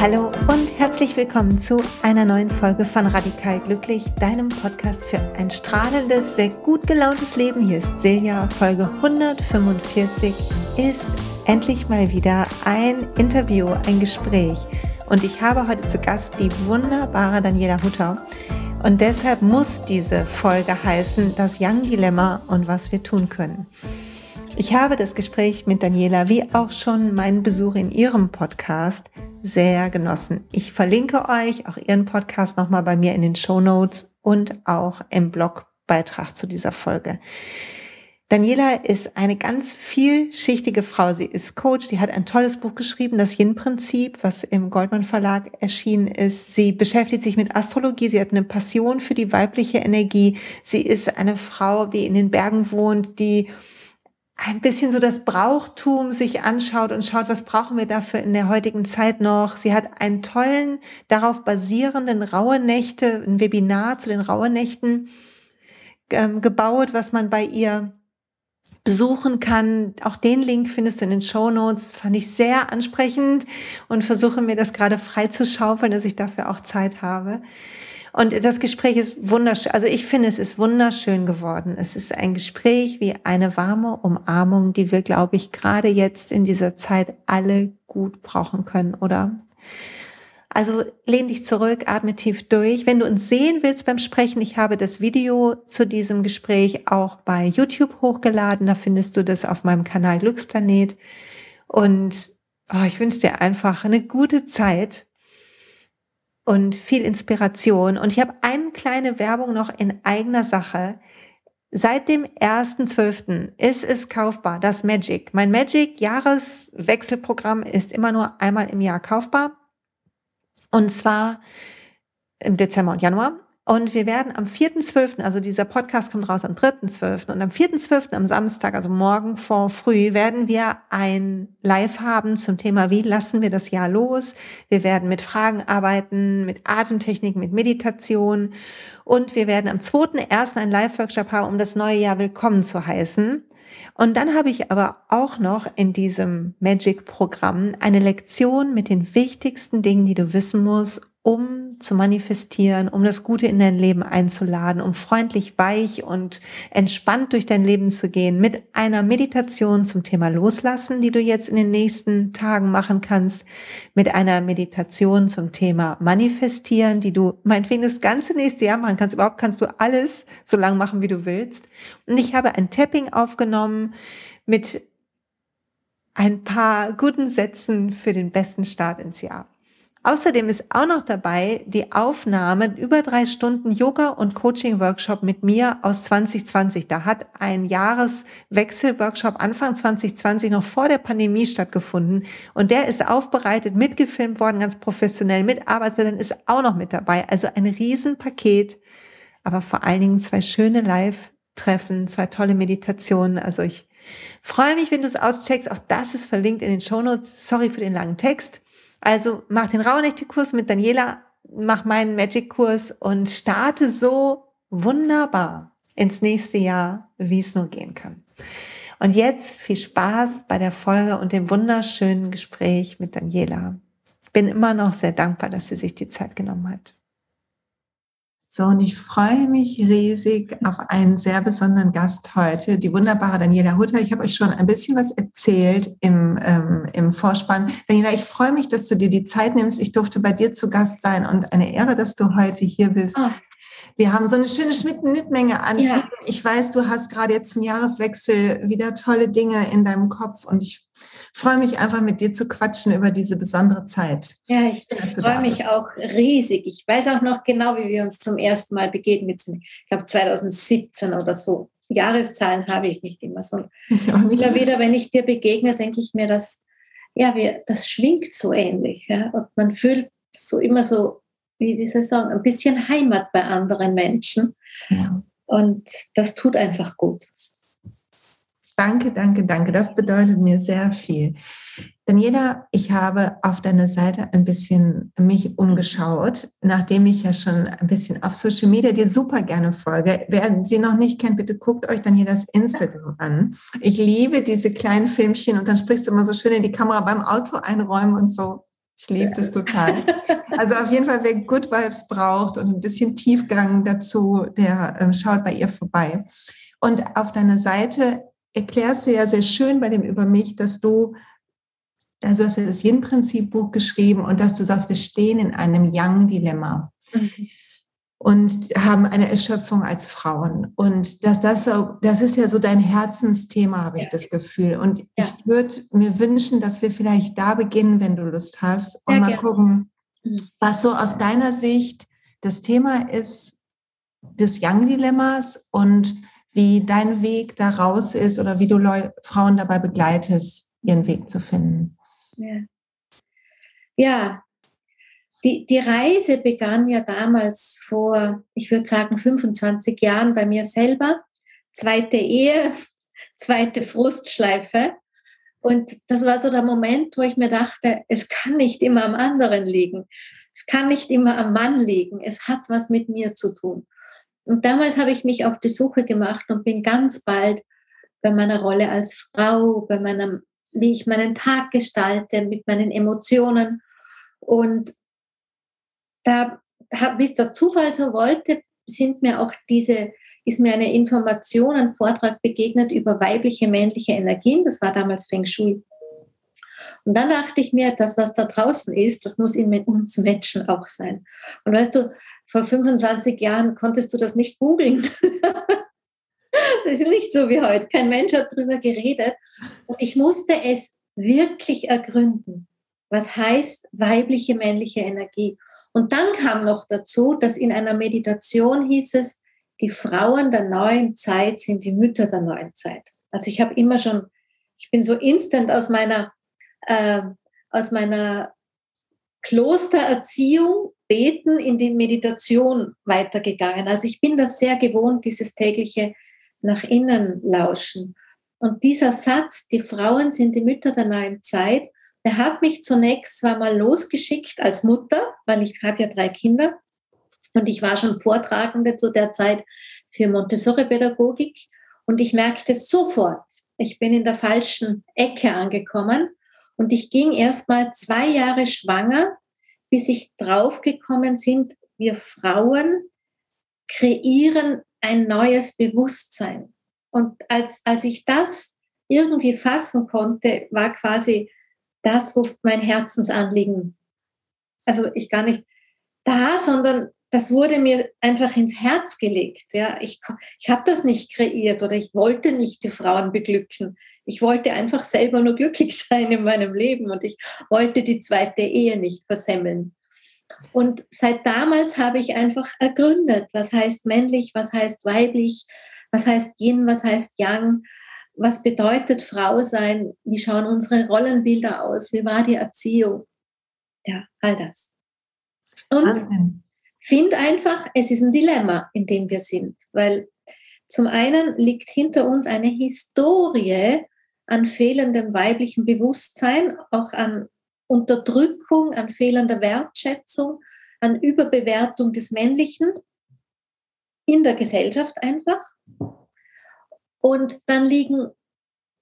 Hallo und herzlich willkommen zu einer neuen Folge von Radikal Glücklich, deinem Podcast für ein strahlendes, sehr gut gelauntes Leben. Hier ist Silja, Folge 145 ist endlich mal wieder ein Interview, ein Gespräch. Und ich habe heute zu Gast die wunderbare Daniela Hutter. Und deshalb muss diese Folge heißen, das Young Dilemma und was wir tun können. Ich habe das Gespräch mit Daniela wie auch schon meinen Besuch in ihrem Podcast sehr genossen. Ich verlinke euch auch ihren Podcast nochmal bei mir in den Show Notes und auch im Blogbeitrag zu dieser Folge. Daniela ist eine ganz vielschichtige Frau. Sie ist Coach. Sie hat ein tolles Buch geschrieben, das Yin-Prinzip, was im Goldman Verlag erschienen ist. Sie beschäftigt sich mit Astrologie. Sie hat eine Passion für die weibliche Energie. Sie ist eine Frau, die in den Bergen wohnt, die ein bisschen so das Brauchtum sich anschaut und schaut, was brauchen wir dafür in der heutigen Zeit noch. Sie hat einen tollen, darauf basierenden Raue Nächte, ein Webinar zu den Raue Nächten ähm, gebaut, was man bei ihr besuchen kann. Auch den Link findest du in den Show Notes. Fand ich sehr ansprechend und versuche mir das gerade frei zu schaufeln, dass ich dafür auch Zeit habe. Und das Gespräch ist wunderschön. Also ich finde, es ist wunderschön geworden. Es ist ein Gespräch wie eine warme Umarmung, die wir, glaube ich, gerade jetzt in dieser Zeit alle gut brauchen können, oder? Also lehn dich zurück, atme tief durch. Wenn du uns sehen willst beim Sprechen, ich habe das Video zu diesem Gespräch auch bei YouTube hochgeladen. Da findest du das auf meinem Kanal Glücksplanet. Und oh, ich wünsche dir einfach eine gute Zeit und viel Inspiration. Und ich habe eine kleine Werbung noch in eigener Sache. Seit dem 1.12. ist es kaufbar, das Magic. Mein Magic Jahreswechselprogramm ist immer nur einmal im Jahr kaufbar. Und zwar im Dezember und Januar. Und wir werden am 4.12., also dieser Podcast kommt raus am 3.12. und am 4.12., am Samstag, also morgen vor früh, werden wir ein Live haben zum Thema, wie lassen wir das Jahr los? Wir werden mit Fragen arbeiten, mit Atemtechnik, mit Meditation und wir werden am 2.1. ein Live-Workshop haben, um das neue Jahr willkommen zu heißen. Und dann habe ich aber auch noch in diesem Magic-Programm eine Lektion mit den wichtigsten Dingen, die du wissen musst, um zu manifestieren, um das Gute in dein Leben einzuladen, um freundlich, weich und entspannt durch dein Leben zu gehen, mit einer Meditation zum Thema Loslassen, die du jetzt in den nächsten Tagen machen kannst, mit einer Meditation zum Thema Manifestieren, die du meinetwegen das ganze nächste Jahr machen kannst. Überhaupt kannst du alles so lange machen, wie du willst. Und ich habe ein Tapping aufgenommen mit ein paar guten Sätzen für den besten Start ins Jahr. Außerdem ist auch noch dabei die Aufnahme über drei Stunden Yoga und Coaching Workshop mit mir aus 2020. Da hat ein Jahreswechsel-Workshop Anfang 2020 noch vor der Pandemie stattgefunden und der ist aufbereitet, mitgefilmt worden, ganz professionell, mit Arbeitsbildern ist auch noch mit dabei. Also ein Riesenpaket, aber vor allen Dingen zwei schöne Live-Treffen, zwei tolle Meditationen. Also ich freue mich, wenn du es auscheckst. Auch das ist verlinkt in den Shownotes. Sorry für den langen Text. Also mach den Rauhnächte-Kurs mit Daniela, mach meinen Magic-Kurs und starte so wunderbar ins nächste Jahr, wie es nur gehen kann. Und jetzt viel Spaß bei der Folge und dem wunderschönen Gespräch mit Daniela. Bin immer noch sehr dankbar, dass sie sich die Zeit genommen hat. So, und ich freue mich riesig auf einen sehr besonderen Gast heute, die wunderbare Daniela Hutter. Ich habe euch schon ein bisschen was erzählt im, ähm, im Vorspann. Daniela, ich freue mich, dass du dir die Zeit nimmst. Ich durfte bei dir zu Gast sein und eine Ehre, dass du heute hier bist. Oh. Wir haben so eine schöne Schnittmenge an ja. Ich weiß, du hast gerade jetzt zum Jahreswechsel wieder tolle Dinge in deinem Kopf und ich freue mich einfach mit dir zu quatschen über diese besondere Zeit. Ja, ich freue mich auch riesig. Ich weiß auch noch genau, wie wir uns zum ersten Mal begegnet sind. Ich glaube 2017 oder so. Jahreszahlen habe ich nicht immer so. Immer wieder, wenn ich dir begegne, denke ich mir, dass ja, wir, das schwingt so ähnlich. Ja? Und man fühlt so immer so wie diese sagen, ein bisschen Heimat bei anderen Menschen. Ja. Und das tut einfach gut. Danke, danke, danke. Das bedeutet mir sehr viel. Daniela, ich habe auf deiner Seite ein bisschen mich umgeschaut, nachdem ich ja schon ein bisschen auf Social Media dir super gerne folge. Wer sie noch nicht kennt, bitte guckt euch dann hier das Instagram an. Ich liebe diese kleinen Filmchen und dann sprichst du immer so schön in die Kamera beim Auto einräumen und so. Ich liebe das total. Also auf jeden Fall, wer Good Vibes braucht und ein bisschen Tiefgang dazu, der ähm, schaut bei ihr vorbei. Und auf deiner Seite erklärst du ja sehr schön bei dem Über mich, dass du also hast du das Yin-Prinzip-Buch geschrieben und dass du sagst, wir stehen in einem Yang-Dilemma. Mhm. Und haben eine Erschöpfung als Frauen. Und dass das so, das ist ja so dein Herzensthema, habe ich ja. das Gefühl. Und ja. ich würde mir wünschen, dass wir vielleicht da beginnen, wenn du Lust hast, und ja, mal gerne. gucken, mhm. was so aus deiner Sicht das Thema ist des Young-Dilemmas und wie dein Weg da raus ist oder wie du Leu Frauen dabei begleitest, ihren Weg zu finden. Ja, ja die, die Reise begann ja damals vor, ich würde sagen, 25 Jahren bei mir selber. Zweite Ehe, zweite Frustschleife. Und das war so der Moment, wo ich mir dachte, es kann nicht immer am anderen liegen. Es kann nicht immer am Mann liegen. Es hat was mit mir zu tun. Und damals habe ich mich auf die Suche gemacht und bin ganz bald bei meiner Rolle als Frau, bei meinem wie ich meinen Tag gestalte, mit meinen Emotionen. Und da, wie es der Zufall so wollte, sind mir auch diese, ist mir eine Information, ein Vortrag begegnet über weibliche, männliche Energien. Das war damals Feng Shui. Und dann dachte ich mir, das, was da draußen ist, das muss in uns Menschen auch sein. Und weißt du, vor 25 Jahren konntest du das nicht googeln. Das ist nicht so wie heute. Kein Mensch hat darüber geredet. Und ich musste es wirklich ergründen. Was heißt weibliche, männliche Energie? Und dann kam noch dazu, dass in einer Meditation hieß es, die Frauen der neuen Zeit sind die Mütter der neuen Zeit. Also ich habe immer schon, ich bin so instant aus meiner, äh, aus meiner Klostererziehung, Beten in die Meditation weitergegangen. Also ich bin das sehr gewohnt, dieses tägliche nach innen lauschen. Und dieser Satz, die Frauen sind die Mütter der neuen Zeit, der hat mich zunächst zwar mal losgeschickt als Mutter, weil ich habe ja drei Kinder und ich war schon Vortragende zu der Zeit für Montessori-Pädagogik und ich merkte sofort, ich bin in der falschen Ecke angekommen und ich ging erst mal zwei Jahre schwanger, bis ich draufgekommen sind, wir Frauen kreieren ein neues Bewusstsein. Und als, als ich das irgendwie fassen konnte, war quasi das, wo mein Herzensanliegen, also ich gar nicht da, sondern das wurde mir einfach ins Herz gelegt. Ja, ich, ich habe das nicht kreiert oder ich wollte nicht die Frauen beglücken. Ich wollte einfach selber nur glücklich sein in meinem Leben und ich wollte die zweite Ehe nicht versemmeln. Und seit damals habe ich einfach ergründet, was heißt männlich, was heißt weiblich, was heißt Yin, was heißt Yang, was bedeutet Frau sein, wie schauen unsere Rollenbilder aus, wie war die Erziehung. Ja, all das. Und finde einfach, es ist ein Dilemma, in dem wir sind, weil zum einen liegt hinter uns eine Historie an fehlendem weiblichen Bewusstsein, auch an Unterdrückung, an fehlender Wertschätzung, an Überbewertung des Männlichen in der Gesellschaft einfach. Und dann liegen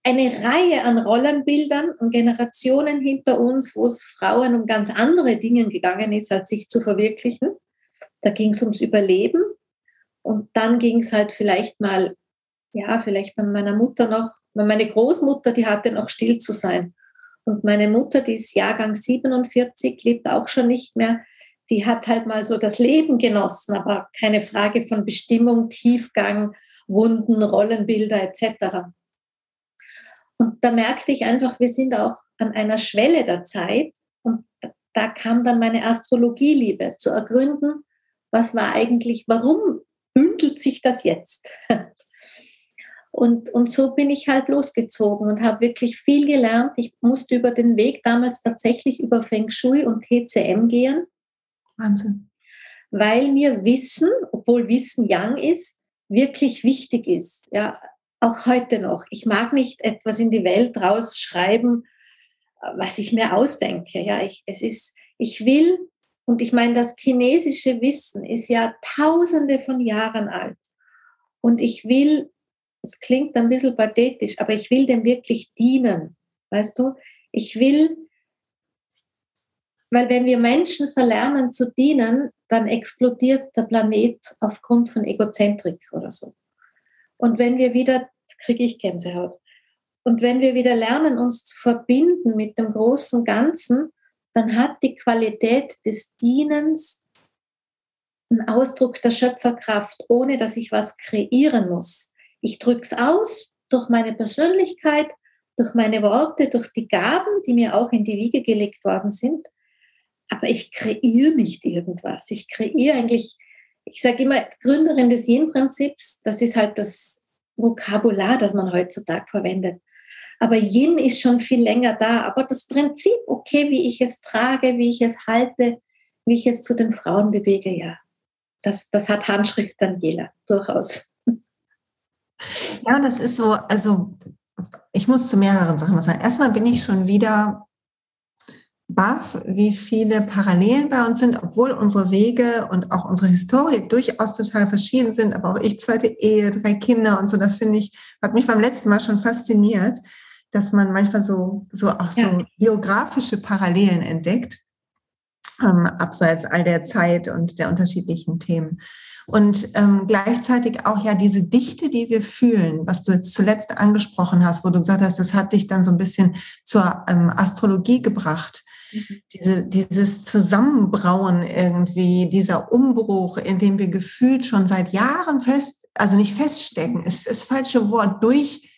eine Reihe an Rollenbildern und Generationen hinter uns, wo es Frauen um ganz andere Dinge gegangen ist, als sich zu verwirklichen. Da ging es ums Überleben und dann ging es halt vielleicht mal, ja, vielleicht bei meiner Mutter noch, meine Großmutter, die hatte noch still zu sein. Und meine Mutter, die ist Jahrgang 47, lebt auch schon nicht mehr. Die hat halt mal so das Leben genossen, aber keine Frage von Bestimmung, Tiefgang, Wunden, Rollenbilder etc. Und da merkte ich einfach, wir sind auch an einer Schwelle der Zeit. Und da kam dann meine Astrologieliebe zu ergründen, was war eigentlich, warum bündelt sich das jetzt? Und, und so bin ich halt losgezogen und habe wirklich viel gelernt. Ich musste über den Weg damals tatsächlich über Feng Shui und TCM gehen. Wahnsinn. Weil mir Wissen, obwohl Wissen Yang ist, wirklich wichtig ist. Ja, auch heute noch. Ich mag nicht etwas in die Welt rausschreiben, was ich mir ausdenke. Ja, ich, es ist, ich will, und ich meine, das chinesische Wissen ist ja tausende von Jahren alt. Und ich will, es klingt ein bisschen pathetisch, aber ich will dem wirklich dienen. Weißt du, ich will, weil wenn wir Menschen verlernen zu dienen, dann explodiert der Planet aufgrund von Egozentrik oder so. Und wenn wir wieder, kriege ich Gänsehaut, und wenn wir wieder lernen, uns zu verbinden mit dem großen Ganzen, dann hat die Qualität des Dienens einen Ausdruck der Schöpferkraft, ohne dass ich was kreieren muss. Ich drücke es aus durch meine Persönlichkeit, durch meine Worte, durch die Gaben, die mir auch in die Wiege gelegt worden sind. Aber ich kreiere nicht irgendwas. Ich kreiere eigentlich, ich sage immer, Gründerin des Yin-Prinzips, das ist halt das Vokabular, das man heutzutage verwendet. Aber Yin ist schon viel länger da. Aber das Prinzip, okay, wie ich es trage, wie ich es halte, wie ich es zu den Frauen bewege, ja, das, das hat Handschrift Daniela, durchaus. Ja, das ist so, also ich muss zu mehreren Sachen was sagen. Erstmal bin ich schon wieder baff, wie viele Parallelen bei uns sind, obwohl unsere Wege und auch unsere Historie durchaus total verschieden sind. Aber auch ich, zweite Ehe, drei Kinder und so, das finde ich, hat mich beim letzten Mal schon fasziniert, dass man manchmal so, so auch ja. so biografische Parallelen entdeckt, ähm, abseits all der Zeit und der unterschiedlichen Themen. Und ähm, gleichzeitig auch ja diese Dichte, die wir fühlen, was du jetzt zuletzt angesprochen hast, wo du gesagt hast, das hat dich dann so ein bisschen zur ähm, Astrologie gebracht. Mhm. Diese, dieses Zusammenbrauen irgendwie, dieser Umbruch, in dem wir gefühlt schon seit Jahren fest, also nicht feststecken, ist das falsche Wort, durch,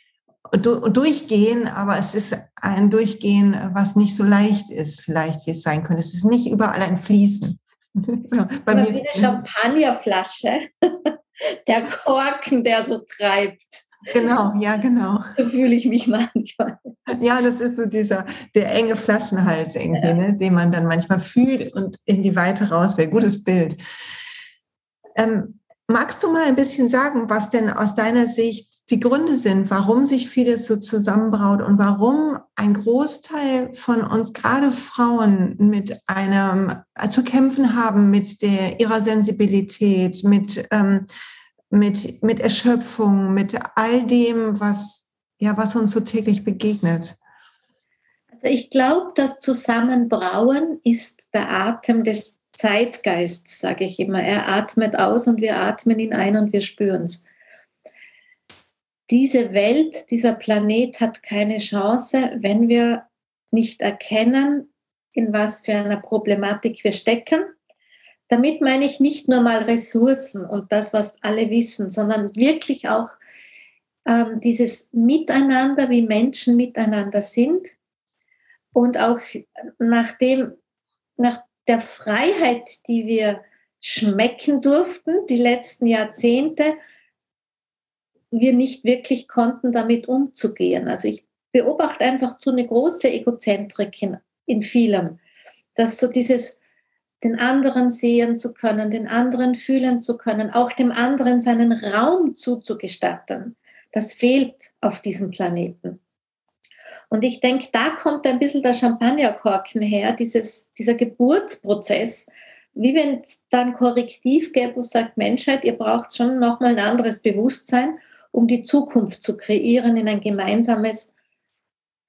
durchgehen, aber es ist ein Durchgehen, was nicht so leicht ist, vielleicht, wie es sein könnte. Es ist nicht überall ein Fließen. so, bei Oder mir wie eine Champagnerflasche, der Korken, der so treibt. Genau, ja, genau. So fühle ich mich manchmal. Ja, das ist so dieser, der enge Flaschenhals irgendwie, ja. ne, den man dann manchmal fühlt und in die Weite raus will. Gutes Bild. Ähm, magst du mal ein bisschen sagen, was denn aus deiner Sicht die Gründe sind, warum sich vieles so zusammenbraut und warum ein Großteil von uns, gerade Frauen, mit einem äh, zu kämpfen haben mit der, ihrer Sensibilität, mit, ähm, mit, mit Erschöpfung, mit all dem, was, ja, was uns so täglich begegnet. Also ich glaube, das Zusammenbrauen ist der Atem des Zeitgeists, sage ich immer. Er atmet aus und wir atmen ihn ein und wir spüren es diese Welt, dieser Planet hat keine Chance, wenn wir nicht erkennen, in was für einer Problematik wir stecken. Damit meine ich nicht nur mal Ressourcen und das, was alle wissen, sondern wirklich auch ähm, dieses Miteinander, wie Menschen miteinander sind und auch nach, dem, nach der Freiheit, die wir schmecken durften, die letzten Jahrzehnte, wir nicht wirklich konnten, damit umzugehen. Also ich beobachte einfach so eine große Egozentrik in, in vielem, dass so dieses den anderen sehen zu können, den anderen fühlen zu können, auch dem anderen seinen Raum zuzugestatten, das fehlt auf diesem Planeten. Und ich denke, da kommt ein bisschen der Champagnerkorken her, dieses, dieser Geburtsprozess, wie wenn es dann Korrektiv gäbe, wo sagt Menschheit, ihr braucht schon nochmal ein anderes Bewusstsein um die Zukunft zu kreieren in ein gemeinsames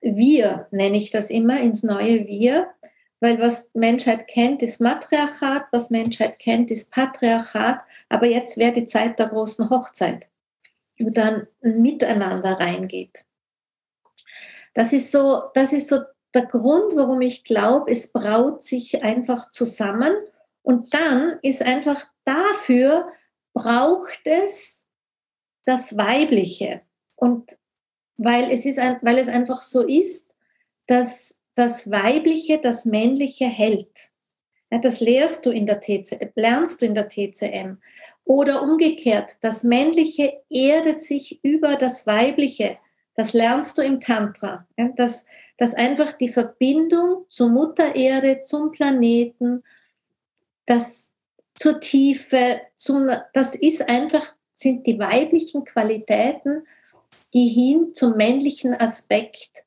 Wir, nenne ich das immer, ins neue Wir. Weil was Menschheit kennt, ist Matriarchat, was Menschheit kennt, ist Patriarchat. Aber jetzt wäre die Zeit der großen Hochzeit, wo dann ein Miteinander reingeht. Das ist so, das ist so der Grund, warum ich glaube, es braut sich einfach zusammen. Und dann ist einfach dafür, braucht es das Weibliche. Und weil es, ist weil es einfach so ist, dass das Weibliche das Männliche hält. Das lehrst du in der TC, lernst du in der TCM. Oder umgekehrt, das Männliche erdet sich über das Weibliche. Das lernst du im Tantra. Dass, dass einfach die Verbindung zur Mutter Erde, zum Planeten, das zur Tiefe, zum, das ist einfach sind die weiblichen Qualitäten, die hin zum männlichen Aspekt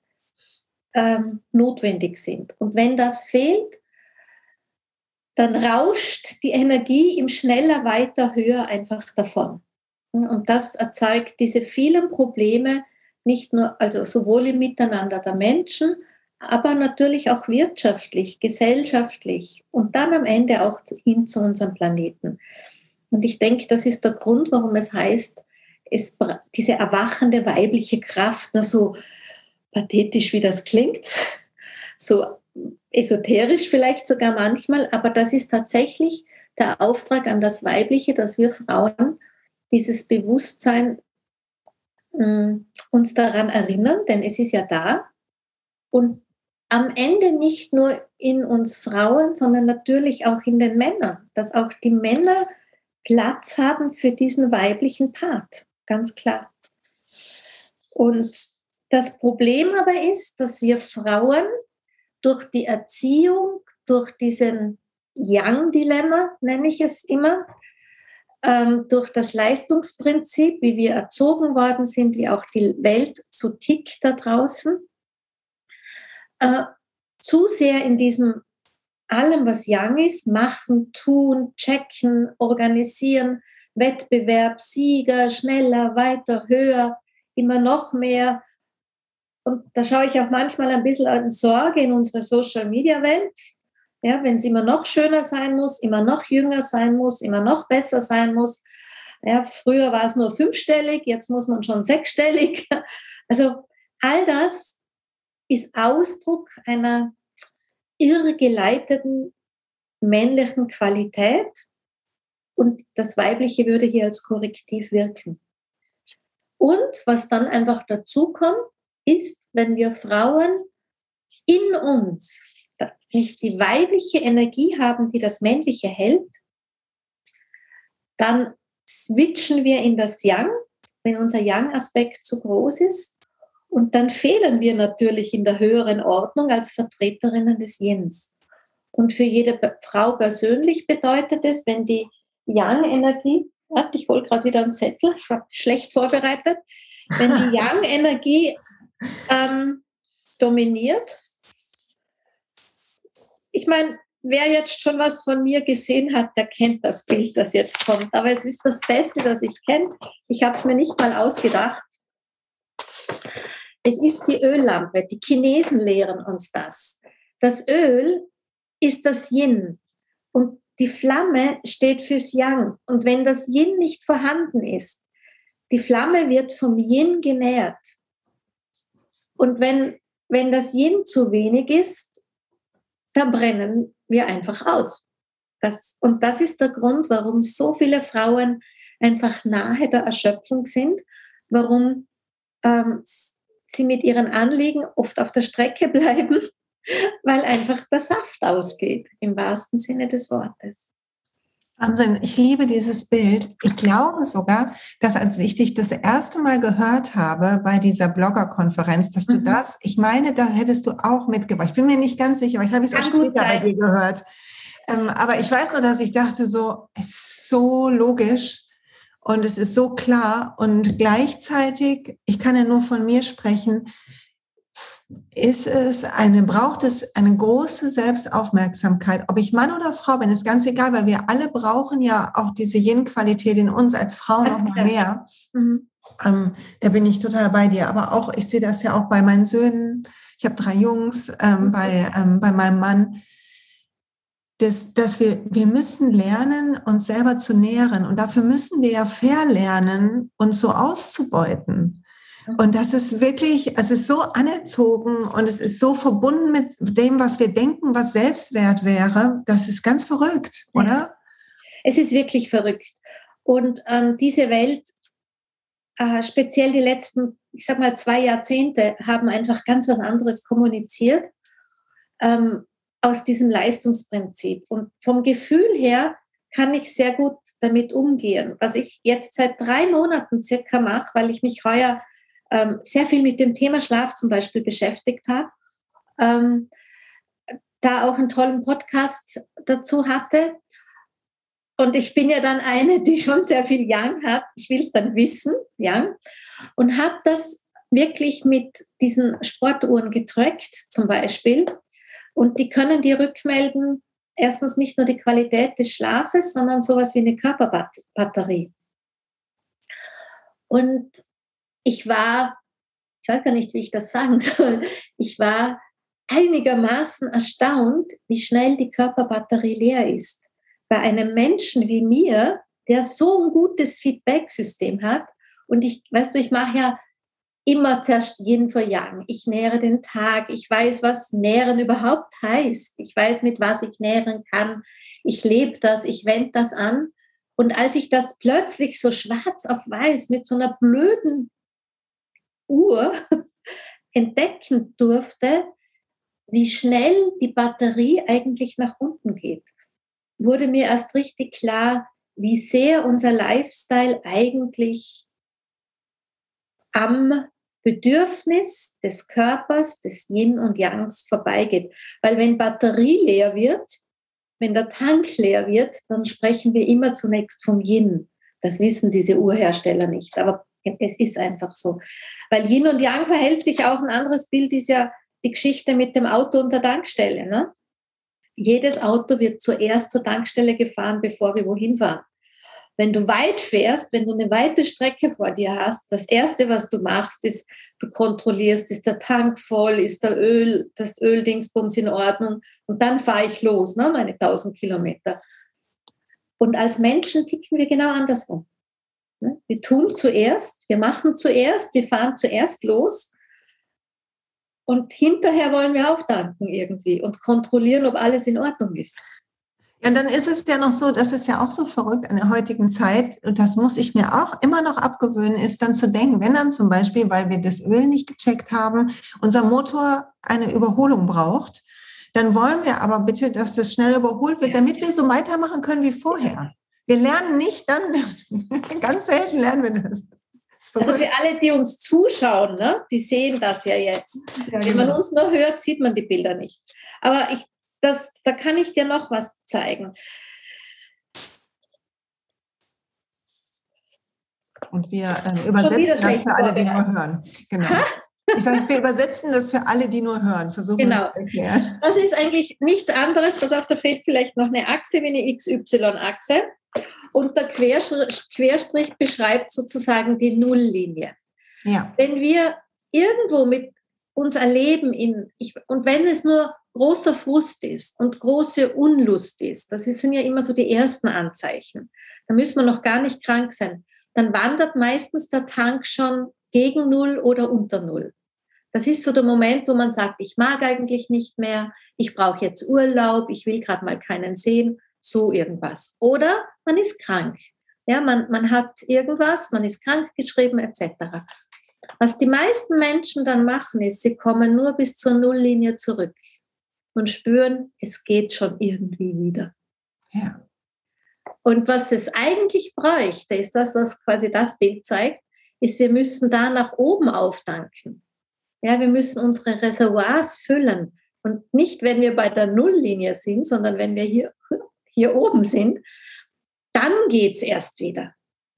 ähm, notwendig sind. Und wenn das fehlt, dann rauscht die Energie im schneller, weiter, höher einfach davon. Und das erzeugt diese vielen Probleme, nicht nur, also sowohl im Miteinander der Menschen, aber natürlich auch wirtschaftlich, gesellschaftlich und dann am Ende auch hin zu unserem Planeten. Und ich denke, das ist der Grund, warum es heißt, es, diese erwachende weibliche Kraft, na so pathetisch wie das klingt, so esoterisch vielleicht sogar manchmal, aber das ist tatsächlich der Auftrag an das Weibliche, dass wir Frauen dieses Bewusstsein uns daran erinnern, denn es ist ja da. Und am Ende nicht nur in uns Frauen, sondern natürlich auch in den Männern, dass auch die Männer Platz haben für diesen weiblichen Part, ganz klar. Und das Problem aber ist, dass wir Frauen durch die Erziehung, durch diesen Young-Dilemma, nenne ich es immer, ähm, durch das Leistungsprinzip, wie wir erzogen worden sind, wie auch die Welt so tickt da draußen, äh, zu sehr in diesem allem, was Young ist, machen, tun, checken, organisieren, Wettbewerb, Sieger, schneller, weiter, höher, immer noch mehr. Und da schaue ich auch manchmal ein bisschen an Sorge in unsere Social-Media-Welt. Ja, wenn es immer noch schöner sein muss, immer noch jünger sein muss, immer noch besser sein muss. Ja, früher war es nur fünfstellig, jetzt muss man schon sechsstellig. Also all das ist Ausdruck einer irrgeleiteten männlichen Qualität und das Weibliche würde hier als Korrektiv wirken. Und was dann einfach dazu kommt, ist, wenn wir Frauen in uns nicht die weibliche Energie haben, die das Männliche hält, dann switchen wir in das Yang, wenn unser Yang-Aspekt zu groß ist. Und dann fehlen wir natürlich in der höheren Ordnung als Vertreterinnen des Yins. Und für jede Frau persönlich bedeutet es, wenn die Yang-Energie, ich hole gerade wieder einen Zettel, ich habe schlecht vorbereitet, wenn die Yang-Energie ähm, dominiert. Ich meine, wer jetzt schon was von mir gesehen hat, der kennt das Bild, das jetzt kommt. Aber es ist das Beste, das ich kenne. Ich habe es mir nicht mal ausgedacht. Es ist die Öllampe. Die Chinesen lehren uns das. Das Öl ist das Yin und die Flamme steht fürs Yang. Und wenn das Yin nicht vorhanden ist, die Flamme wird vom Yin genährt. Und wenn, wenn das Yin zu wenig ist, dann brennen wir einfach aus. Das, und das ist der Grund, warum so viele Frauen einfach nahe der Erschöpfung sind, warum ähm, sie mit ihren Anliegen oft auf der Strecke bleiben, weil einfach der Saft ausgeht, im wahrsten Sinne des Wortes. Wahnsinn, ich liebe dieses Bild. Ich glaube sogar, dass als ich dich das erste Mal gehört habe bei dieser Blogger-Konferenz, dass du mhm. das, ich meine, da hättest du auch mitgebracht. Ich bin mir nicht ganz sicher, aber ich habe es auch später bei dir gehört. Ähm, aber ich weiß nur, dass ich dachte so, es ist so logisch und es ist so klar und gleichzeitig, ich kann ja nur von mir sprechen, ist es eine, braucht es eine große Selbstaufmerksamkeit, ob ich Mann oder Frau bin, ist ganz egal, weil wir alle brauchen ja auch diese Yin-Qualität in uns als Frau noch mal mehr. Mhm. Ähm, da bin ich total bei dir. Aber auch, ich sehe das ja auch bei meinen Söhnen. Ich habe drei Jungs, ähm, mhm. bei, ähm, bei meinem Mann. Dass, dass wir, wir müssen lernen, uns selber zu nähren. Und dafür müssen wir ja verlernen, uns so auszubeuten. Und das ist wirklich, es ist so anerzogen und es ist so verbunden mit dem, was wir denken, was Selbstwert wäre. Das ist ganz verrückt, oder? Ja. Es ist wirklich verrückt. Und ähm, diese Welt, äh, speziell die letzten, ich sag mal, zwei Jahrzehnte, haben einfach ganz was anderes kommuniziert ähm, aus diesem Leistungsprinzip. Und vom Gefühl her kann ich sehr gut damit umgehen. Was ich jetzt seit drei Monaten circa mache, weil ich mich heuer ähm, sehr viel mit dem Thema Schlaf zum Beispiel beschäftigt habe, ähm, da auch einen tollen Podcast dazu hatte. Und ich bin ja dann eine, die schon sehr viel Young hat. Ich will es dann wissen, Young. Und habe das wirklich mit diesen Sportuhren getrackt, zum Beispiel. Und die können dir rückmelden, erstens nicht nur die Qualität des Schlafes, sondern sowas wie eine Körperbatterie. Und ich war, ich weiß gar nicht, wie ich das sagen soll, ich war einigermaßen erstaunt, wie schnell die Körperbatterie leer ist. Bei einem Menschen wie mir, der so ein gutes Feedback-System hat, und ich, weißt du, ich mache ja immer zuerst jeden vor Jagen. Ich nähere den Tag. Ich weiß, was Nähren überhaupt heißt. Ich weiß, mit was ich nähren kann. Ich lebe das. Ich wende das an. Und als ich das plötzlich so schwarz auf weiß mit so einer blöden Uhr entdecken durfte, wie schnell die Batterie eigentlich nach unten geht, wurde mir erst richtig klar, wie sehr unser Lifestyle eigentlich am Bedürfnis des Körpers, des Yin und Yangs vorbeigeht. Weil wenn Batterie leer wird, wenn der Tank leer wird, dann sprechen wir immer zunächst vom Yin. Das wissen diese Urhersteller nicht, aber es ist einfach so. Weil Yin und Yang verhält sich auch ein anderes Bild, ist ja die Geschichte mit dem Auto und der Tankstelle. Ne? Jedes Auto wird zuerst zur Tankstelle gefahren, bevor wir wohin fahren. Wenn du weit fährst, wenn du eine weite Strecke vor dir hast, das Erste, was du machst, ist, du kontrollierst, ist der Tank voll, ist der Öl, das Öldingsbums in Ordnung und dann fahre ich los, ne, meine 1000 Kilometer. Und als Menschen ticken wir genau andersrum. Ne? Wir tun zuerst, wir machen zuerst, wir fahren zuerst los und hinterher wollen wir auftanken irgendwie und kontrollieren, ob alles in Ordnung ist. Ja, dann ist es ja noch so, das ist ja auch so verrückt in der heutigen Zeit, und das muss ich mir auch immer noch abgewöhnen, ist dann zu denken, wenn dann zum Beispiel, weil wir das Öl nicht gecheckt haben, unser Motor eine Überholung braucht, dann wollen wir aber bitte, dass das schnell überholt wird, damit wir so weitermachen können wie vorher. Wir lernen nicht dann, ganz selten lernen wir das. Also für alle, die uns zuschauen, ne, die sehen das ja jetzt. Ja, Wenn man genau. uns nur hört, sieht man die Bilder nicht. Aber ich das, da kann ich dir noch was zeigen. Und wir äh, übersetzen das für alle, die nur hören. Genau. Ich sage, wir übersetzen das für alle, die nur hören. Versuchen genau. zu erklären. Das ist eigentlich nichts anderes. Pass auf, da fehlt vielleicht noch eine Achse wie eine XY-Achse. Und der Querstrich, Querstrich beschreibt sozusagen die Nulllinie. Ja. Wenn wir irgendwo mit uns erleben in, ich, und wenn es nur großer Frust ist und große Unlust ist, das sind ja immer so die ersten Anzeichen, da müssen wir noch gar nicht krank sein, dann wandert meistens der Tank schon gegen Null oder unter Null. Das ist so der Moment, wo man sagt, ich mag eigentlich nicht mehr, ich brauche jetzt Urlaub, ich will gerade mal keinen sehen, so irgendwas. Oder man ist krank. Ja, man, man hat irgendwas, man ist krank geschrieben etc. Was die meisten Menschen dann machen, ist, sie kommen nur bis zur Nulllinie zurück und spüren, es geht schon irgendwie wieder. Ja. Und was es eigentlich bräuchte, ist das, was quasi das Bild zeigt, ist, wir müssen da nach oben auftanken. Ja, wir müssen unsere Reservoirs füllen. Und nicht, wenn wir bei der Nulllinie sind, sondern wenn wir hier, hier oben sind, dann geht es erst wieder.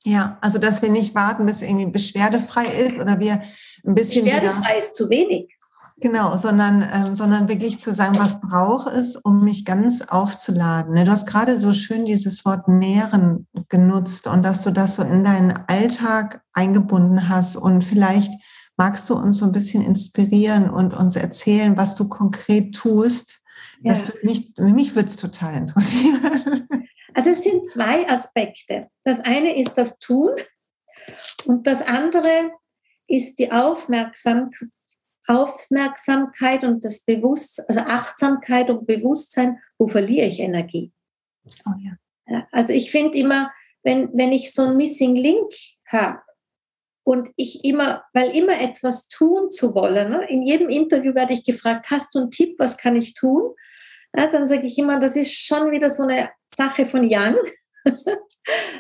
Ja, also dass wir nicht warten, bis irgendwie beschwerdefrei ist oder wir ein bisschen. Beschwerdefrei wieder, ist zu wenig. Genau, sondern, ähm, sondern wirklich zu sagen, was braucht es, um mich ganz aufzuladen. Du hast gerade so schön dieses Wort nähren genutzt und dass du das so in deinen Alltag eingebunden hast und vielleicht magst du uns so ein bisschen inspirieren und uns erzählen, was du konkret tust. Ja. Das würde mich, mich würde es total interessieren. Also es sind zwei Aspekte. Das eine ist das Tun und das andere ist die Aufmerksamkeit Aufmerksamkeit und das Bewusstsein, also Achtsamkeit und Bewusstsein, wo verliere ich Energie? Oh ja. Also ich finde immer, wenn, wenn ich so ein Missing Link habe und ich immer, weil immer etwas tun zu wollen, ne? in jedem Interview werde ich gefragt, hast du einen Tipp, was kann ich tun? Ja, dann sage ich immer, das ist schon wieder so eine Sache von Young,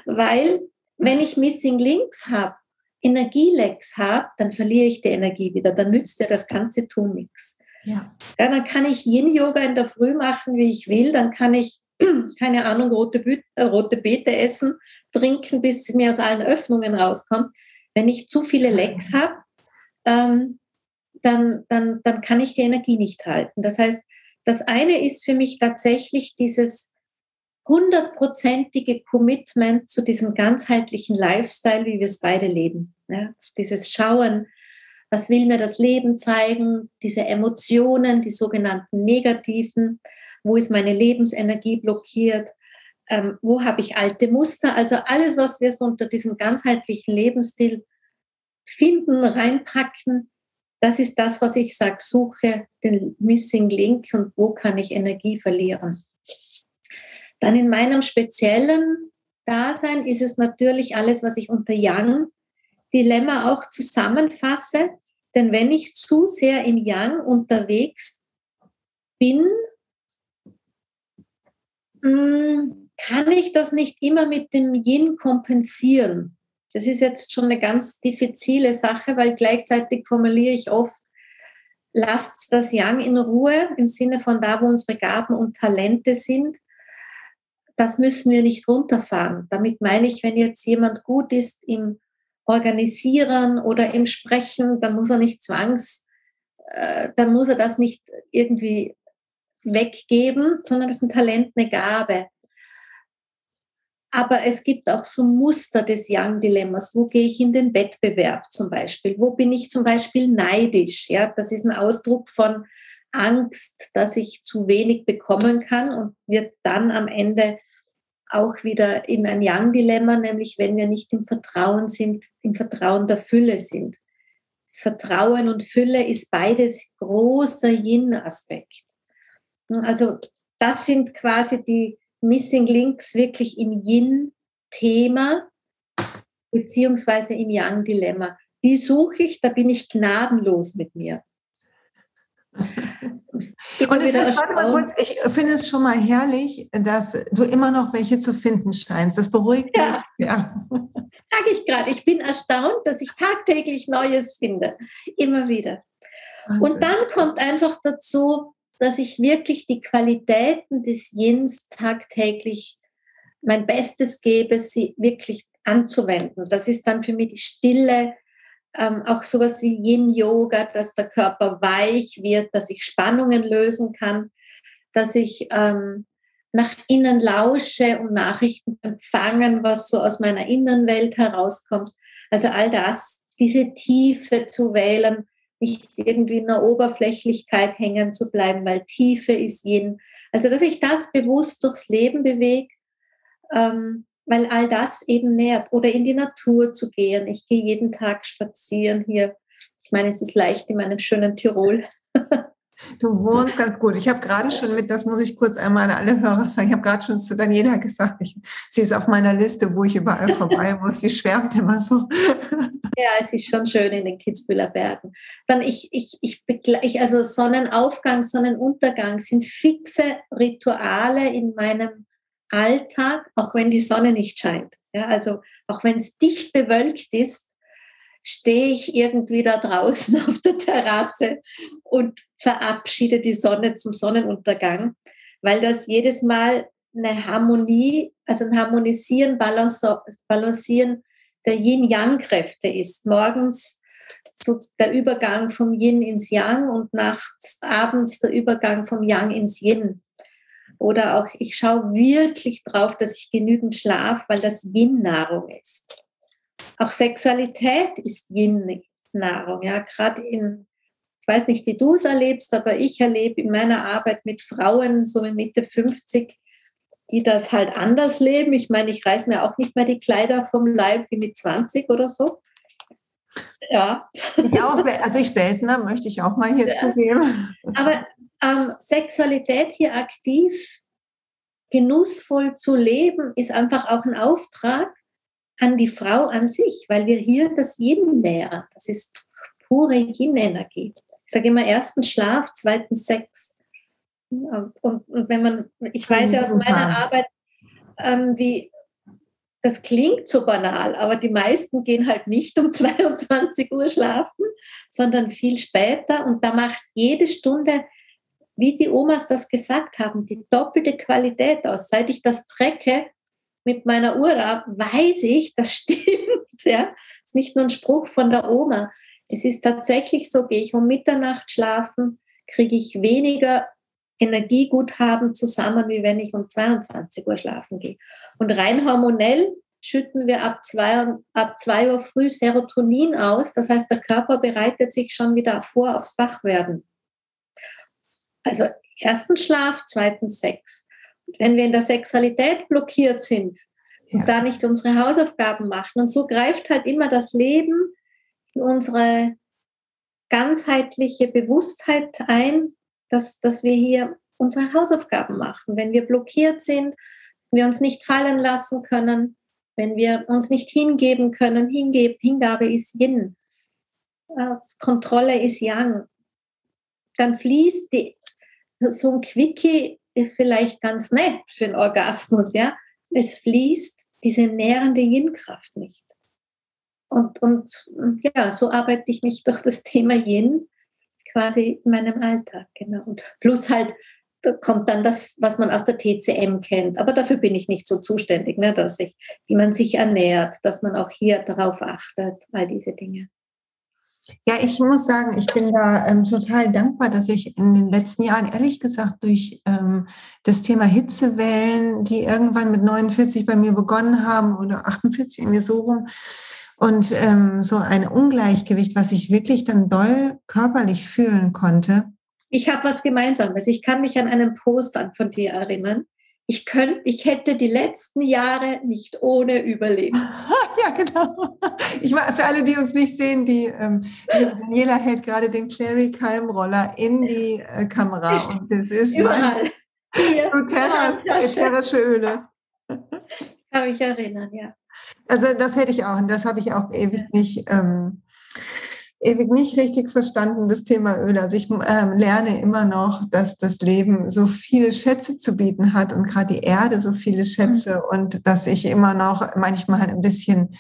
weil wenn ich Missing Links habe, Energielecks habe, dann verliere ich die Energie wieder. Dann nützt ja das ganze Tun nichts. Ja. ja. dann kann ich Yin-Yoga in der Früh machen, wie ich will. Dann kann ich, keine Ahnung, rote, Bü äh, rote Beete essen, trinken, bis mir aus allen Öffnungen rauskommt. Wenn ich zu viele Lecks habe, ähm, dann, dann, dann kann ich die Energie nicht halten. Das heißt, das eine ist für mich tatsächlich dieses hundertprozentige Commitment zu diesem ganzheitlichen Lifestyle, wie wir es beide leben. Ja, dieses Schauen, was will mir das Leben zeigen, diese Emotionen, die sogenannten negativen, wo ist meine Lebensenergie blockiert, ähm, wo habe ich alte Muster, also alles, was wir so unter diesem ganzheitlichen Lebensstil finden, reinpacken, das ist das, was ich sage, suche den Missing Link und wo kann ich Energie verlieren. Dann in meinem speziellen Dasein ist es natürlich alles, was ich unter Yang Dilemma auch zusammenfasse. Denn wenn ich zu sehr im Yang unterwegs bin, hm, kann ich das nicht immer mit dem Yin kompensieren. Das ist jetzt schon eine ganz diffizile Sache, weil gleichzeitig formuliere ich oft, lasst das Yang in Ruhe im Sinne von da, wo unsere Gaben und Talente sind. Das müssen wir nicht runterfahren. Damit meine ich, wenn jetzt jemand gut ist im Organisieren oder im Sprechen, dann muss er nicht zwangs, äh, dann muss er das nicht irgendwie weggeben, sondern das ist ein Talent, eine Gabe. Aber es gibt auch so Muster des Young-Dilemmas. Wo gehe ich in den Wettbewerb zum Beispiel? Wo bin ich zum Beispiel neidisch? Ja, das ist ein Ausdruck von Angst, dass ich zu wenig bekommen kann und wird dann am Ende auch wieder in ein Young-Dilemma, nämlich wenn wir nicht im Vertrauen sind, im Vertrauen der Fülle sind. Vertrauen und Fülle ist beides großer Yin-Aspekt. Also das sind quasi die Missing Links wirklich im Yin-Thema beziehungsweise im Yang-Dilemma. Die suche ich, da bin ich gnadenlos mit mir. Und es ist, warte mal kurz, ich finde es schon mal herrlich, dass du immer noch welche zu finden scheinst. Das beruhigt ja. mich. Ja. Sag ich gerade, ich bin erstaunt, dass ich tagtäglich Neues finde. Immer wieder. Und dann kommt einfach dazu, dass ich wirklich die Qualitäten des Yins tagtäglich mein Bestes gebe, sie wirklich anzuwenden. Das ist dann für mich die Stille, ähm, auch sowas wie Yin-Yoga, dass der Körper weich wird, dass ich Spannungen lösen kann, dass ich ähm, nach innen lausche und Nachrichten empfangen, was so aus meiner Innenwelt herauskommt. Also all das, diese Tiefe zu wählen, nicht irgendwie in der Oberflächlichkeit hängen zu bleiben, weil Tiefe ist Yin. Also, dass ich das bewusst durchs Leben bewege, ähm, weil all das eben nährt. Oder in die Natur zu gehen. Ich gehe jeden Tag spazieren hier. Ich meine, es ist leicht in meinem schönen Tirol. Du wohnst ganz gut. Ich habe gerade schon mit, das muss ich kurz einmal an alle Hörer sagen, ich habe gerade schon zu Daniela gesagt, ich, sie ist auf meiner Liste, wo ich überall vorbei muss. Sie schwärmt immer so. Ja, es ist schon schön in den Kitzbüheler Bergen. Dann ich, ich, ich, ich, also Sonnenaufgang, Sonnenuntergang sind fixe Rituale in meinem Alltag, auch wenn die Sonne nicht scheint. Ja, also auch wenn es dicht bewölkt ist, stehe ich irgendwie da draußen auf der Terrasse und verabschiede die Sonne zum Sonnenuntergang, weil das jedes Mal eine Harmonie, also ein Harmonisieren, Balancieren der Yin-Yang-Kräfte ist. Morgens so der Übergang vom Yin ins Yang und nachts, abends der Übergang vom Yang ins Yin. Oder auch, ich schaue wirklich drauf, dass ich genügend schlafe, weil das Yin-Nahrung ist. Auch Sexualität ist Yin-Nahrung. Ja, gerade in, ich weiß nicht, wie du es erlebst, aber ich erlebe in meiner Arbeit mit Frauen, so mit Mitte 50, die das halt anders leben. Ich meine, ich reiße mir auch nicht mehr die Kleider vom Leib wie mit 20 oder so. Ja. ja auch, also ich seltener, möchte ich auch mal hier ja. zugeben. Aber ähm, Sexualität hier aktiv, genussvoll zu leben, ist einfach auch ein Auftrag an die Frau an sich, weil wir hier das Yin nähren. Das ist pure Yin-Energie. Ich sage immer, erstens Schlaf, zweitens Sex. Und, und, und, wenn man, ich weiß ja aus meiner Arbeit, ähm, wie das klingt so banal, aber die meisten gehen halt nicht um 22 Uhr schlafen, sondern viel später. Und da macht jede Stunde, wie die Omas das gesagt haben, die doppelte Qualität aus. Seit ich das trecke mit meiner Uhr ab, weiß ich, das stimmt. Ja, ist nicht nur ein Spruch von der Oma. Es ist tatsächlich so, gehe ich um Mitternacht schlafen, kriege ich weniger Energieguthaben zusammen, wie wenn ich um 22 Uhr schlafen gehe. Und rein hormonell schütten wir ab 2 ab zwei Uhr früh Serotonin aus. Das heißt, der Körper bereitet sich schon wieder vor aufs Wachwerden. Also erstens Schlaf, zweitens Sex. Wenn wir in der Sexualität blockiert sind ja. und da nicht unsere Hausaufgaben machen, und so greift halt immer das Leben in unsere ganzheitliche Bewusstheit ein, dass, dass wir hier unsere Hausaufgaben machen. Wenn wir blockiert sind, wir uns nicht fallen lassen können, wenn wir uns nicht hingeben können, Hingeb, Hingabe ist Yin, Kontrolle ist Yang, dann fließt die, so ein Quickie ist vielleicht ganz nett für einen Orgasmus, ja. Es fließt diese nährende Yin-Kraft nicht. Und, und ja, so arbeite ich mich durch das Thema Yin quasi in meinem Alltag. Genau. Und plus halt da kommt dann das, was man aus der TCM kennt. Aber dafür bin ich nicht so zuständig, ne, dass ich, wie man sich ernährt, dass man auch hier darauf achtet, all diese Dinge. Ja, ich muss sagen, ich bin da ähm, total dankbar, dass ich in den letzten Jahren, ehrlich gesagt, durch ähm, das Thema Hitzewellen, die irgendwann mit 49 bei mir begonnen haben oder 48 in mir so rum, und ähm, so ein Ungleichgewicht, was ich wirklich dann doll körperlich fühlen konnte. Ich habe was Gemeinsames. Ich kann mich an einen Post von dir erinnern. Ich, könnt, ich hätte die letzten Jahre nicht ohne überlebt. ja, genau. Ich war, für alle, die uns nicht sehen, die ähm, Daniela hält gerade den Clary Keimroller in die äh, Kamera und das ist Überall. mein doTERRAs ätherische Öle. Ich kann mich erinnern, ja. Also das hätte ich auch und das habe ich auch ewig nicht, ähm, ewig nicht richtig verstanden, das Thema Öl. Also ich ähm, lerne immer noch, dass das Leben so viele Schätze zu bieten hat und gerade die Erde so viele Schätze mhm. und dass ich immer noch manchmal ein bisschen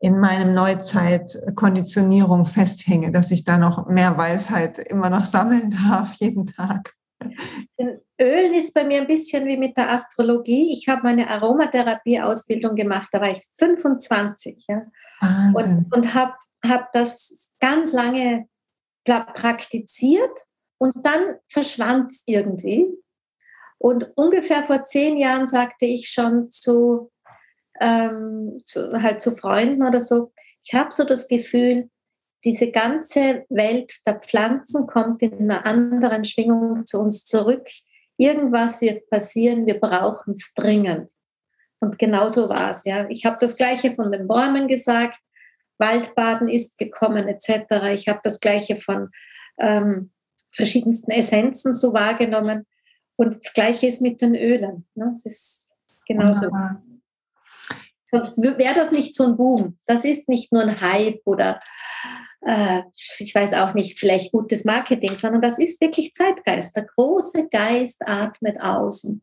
in meinem Neuzeit-Konditionierung festhänge, dass ich da noch mehr Weisheit immer noch sammeln darf, jeden Tag. Ölen ist bei mir ein bisschen wie mit der Astrologie. Ich habe meine Aromatherapie-Ausbildung gemacht, da war ich 25 ja? und, und habe hab das ganz lange praktiziert und dann verschwand es irgendwie. Und ungefähr vor zehn Jahren sagte ich schon zu, ähm, zu, halt zu Freunden oder so, ich habe so das Gefühl, diese ganze Welt der Pflanzen kommt in einer anderen Schwingung zu uns zurück. Irgendwas wird passieren, wir brauchen es dringend. Und genau so war es. Ja. Ich habe das Gleiche von den Bäumen gesagt, Waldbaden ist gekommen etc. Ich habe das Gleiche von ähm, verschiedensten Essenzen so wahrgenommen. Und das Gleiche ist mit den Ölen. Ne? Es ist genauso. Ja. Sonst wäre das nicht so ein Boom. Das ist nicht nur ein Hype oder äh, ich weiß auch nicht, vielleicht gutes Marketing, sondern das ist wirklich Zeitgeist. Der große Geist atmet aus und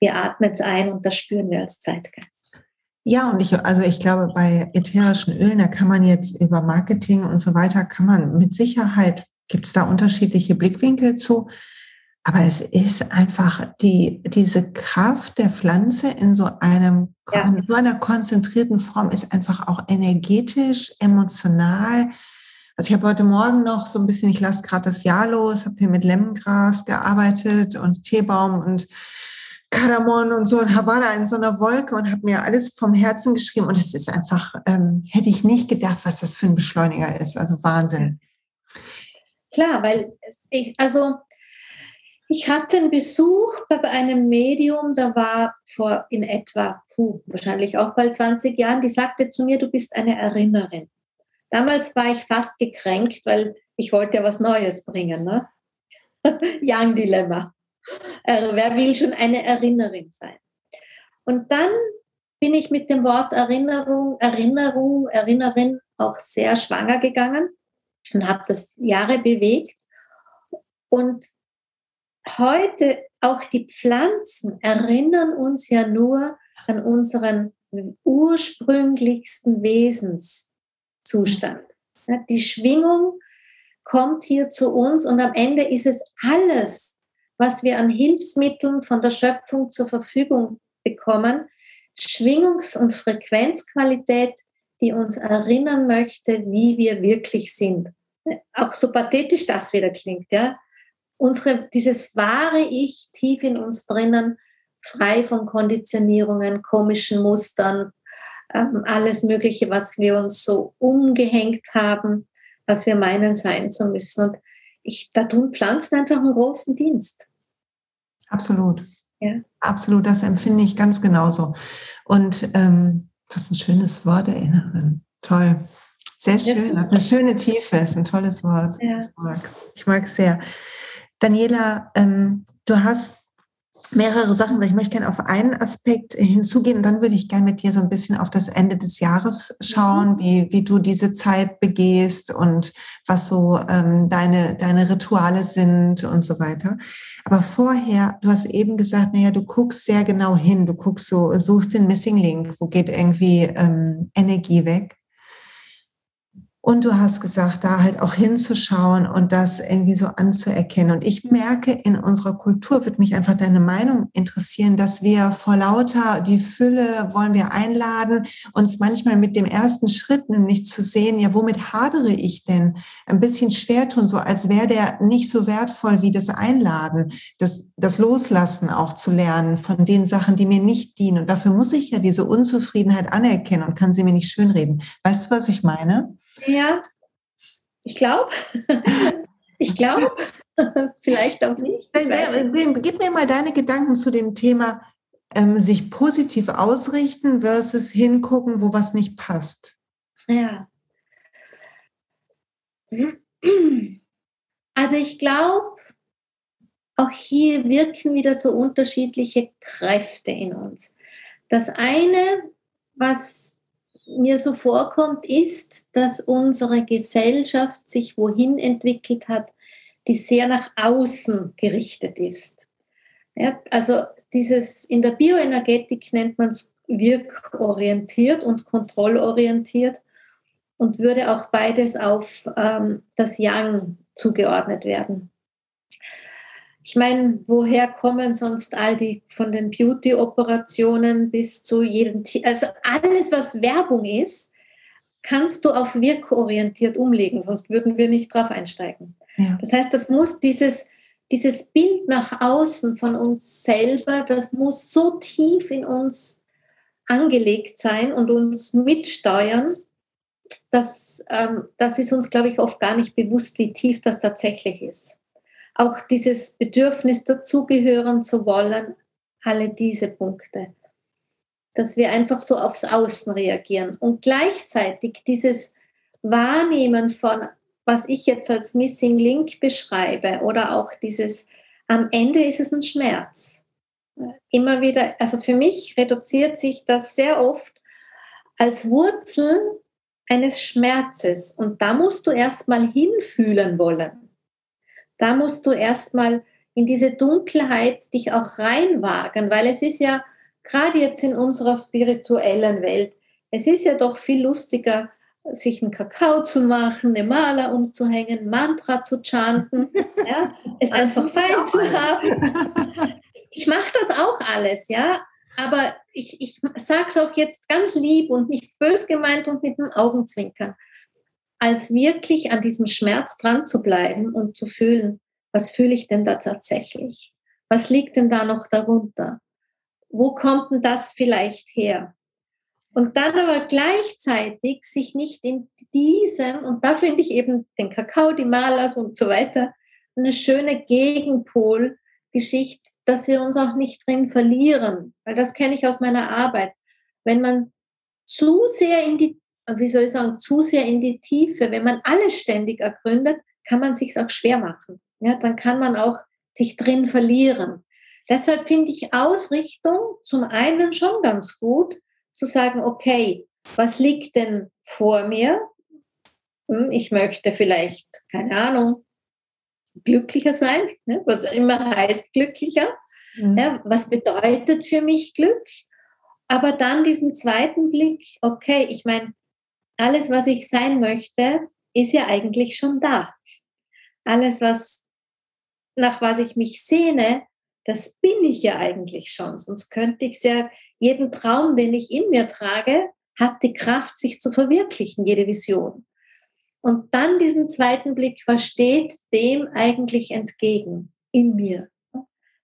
wir atmen es ein und das spüren wir als Zeitgeist. Ja, und ich, also ich glaube, bei ätherischen Ölen, da kann man jetzt über Marketing und so weiter, kann man mit Sicherheit, gibt es da unterschiedliche Blickwinkel zu. Aber es ist einfach die, diese Kraft der Pflanze in so einem, ja. in so einer konzentrierten Form ist einfach auch energetisch, emotional, also ich habe heute Morgen noch so ein bisschen, ich lasse gerade das Jahr los, habe hier mit Lemmengras gearbeitet und Teebaum und Kardamom und so war da in so einer Wolke und habe mir alles vom Herzen geschrieben und es ist einfach, ähm, hätte ich nicht gedacht, was das für ein Beschleuniger ist. Also Wahnsinn. Klar, weil ich, also ich hatte einen Besuch bei einem Medium, da war vor in etwa, puh, wahrscheinlich auch bald 20 Jahren, die sagte zu mir, du bist eine Erinnerin. Damals war ich fast gekränkt, weil ich wollte ja was Neues bringen. Ne? Young Dilemma. Äh, wer will schon eine Erinnerin sein? Und dann bin ich mit dem Wort Erinnerung, Erinnerung, Erinnerin auch sehr schwanger gegangen und habe das Jahre bewegt. Und heute auch die Pflanzen erinnern uns ja nur an unseren ursprünglichsten Wesens, Zustand. Die Schwingung kommt hier zu uns und am Ende ist es alles, was wir an Hilfsmitteln von der Schöpfung zur Verfügung bekommen, Schwingungs- und Frequenzqualität, die uns erinnern möchte, wie wir wirklich sind. auch so pathetisch das wieder klingt, ja, unsere, dieses wahre Ich tief in uns drinnen, frei von Konditionierungen, komischen Mustern, ähm, alles Mögliche, was wir uns so umgehängt haben, was wir meinen sein zu müssen. Und ich, da tun Pflanzen einfach einen großen Dienst. Absolut. Ja. Absolut, das empfinde ich ganz genauso. Und ähm, was ein schönes Wort, Erinnerin. Toll. Sehr schön, hat eine schöne Tiefe, ist ein tolles Wort. Ja. Ich mag es sehr. Daniela, ähm, du hast mehrere Sachen. Ich möchte gerne auf einen Aspekt hinzugehen und dann würde ich gerne mit dir so ein bisschen auf das Ende des Jahres schauen, mhm. wie, wie du diese Zeit begehst und was so ähm, deine, deine Rituale sind und so weiter. Aber vorher, du hast eben gesagt, naja, du guckst sehr genau hin, du guckst so, suchst den Missing Link, wo geht irgendwie ähm, Energie weg. Und du hast gesagt, da halt auch hinzuschauen und das irgendwie so anzuerkennen. Und ich merke, in unserer Kultur wird mich einfach deine Meinung interessieren, dass wir vor lauter die Fülle wollen wir einladen, uns manchmal mit dem ersten Schritt nämlich zu sehen, ja, womit hadere ich denn? Ein bisschen schwer tun, so als wäre der nicht so wertvoll wie das Einladen, das, das Loslassen auch zu lernen von den Sachen, die mir nicht dienen. Und dafür muss ich ja diese Unzufriedenheit anerkennen und kann sie mir nicht schönreden. Weißt du, was ich meine? Ja, ich glaube. ich glaube. Vielleicht auch nicht. Gib mir mal deine Gedanken zu dem Thema ähm, sich positiv ausrichten versus hingucken, wo was nicht passt. Ja. Also ich glaube, auch hier wirken wieder so unterschiedliche Kräfte in uns. Das eine, was mir so vorkommt, ist, dass unsere Gesellschaft sich wohin entwickelt hat, die sehr nach außen gerichtet ist. Ja, also dieses in der Bioenergetik nennt man es wirkorientiert und kontrollorientiert und würde auch beides auf ähm, das Yang zugeordnet werden. Ich meine, woher kommen sonst all die von den Beauty-Operationen bis zu jedem, also alles, was Werbung ist, kannst du auf wirkorientiert umlegen, sonst würden wir nicht drauf einsteigen. Ja. Das heißt, das muss dieses, dieses Bild nach außen von uns selber, das muss so tief in uns angelegt sein und uns mitsteuern, dass ähm, das ist uns, glaube ich, oft gar nicht bewusst, wie tief das tatsächlich ist auch dieses Bedürfnis dazugehören zu wollen, alle diese Punkte. Dass wir einfach so aufs Außen reagieren und gleichzeitig dieses Wahrnehmen von, was ich jetzt als Missing Link beschreibe oder auch dieses, am Ende ist es ein Schmerz. Immer wieder, also für mich reduziert sich das sehr oft als Wurzel eines Schmerzes und da musst du erstmal hinfühlen wollen da musst du erstmal in diese Dunkelheit dich auch reinwagen, weil es ist ja gerade jetzt in unserer spirituellen Welt, es ist ja doch viel lustiger, sich einen Kakao zu machen, eine Maler umzuhängen, Mantra zu chanten, ja, es einfach fein zu haben. Ich mache das auch alles, ja, aber ich, ich sage es auch jetzt ganz lieb und nicht bös gemeint und mit dem Augenzwinkern als wirklich an diesem Schmerz dran zu bleiben und zu fühlen, was fühle ich denn da tatsächlich? Was liegt denn da noch darunter? Wo kommt denn das vielleicht her? Und dann aber gleichzeitig sich nicht in diesem, und da finde ich eben den Kakao, die Malers und so weiter, eine schöne Gegenpol-Geschichte, dass wir uns auch nicht drin verlieren, weil das kenne ich aus meiner Arbeit. Wenn man zu sehr in die wie soll ich sagen, zu sehr in die Tiefe. Wenn man alles ständig ergründet, kann man sich auch schwer machen. Ja, dann kann man auch sich drin verlieren. Deshalb finde ich Ausrichtung zum einen schon ganz gut, zu sagen, okay, was liegt denn vor mir? Hm, ich möchte vielleicht, keine Ahnung, glücklicher sein, ne, was immer heißt glücklicher. Mhm. Ja, was bedeutet für mich Glück? Aber dann diesen zweiten Blick, okay, ich meine, alles, was ich sein möchte, ist ja eigentlich schon da. Alles, was, nach was ich mich sehne, das bin ich ja eigentlich schon. Sonst könnte ich ja, jeden Traum, den ich in mir trage, hat die Kraft, sich zu verwirklichen, jede Vision. Und dann diesen zweiten Blick, was steht dem eigentlich entgegen in mir?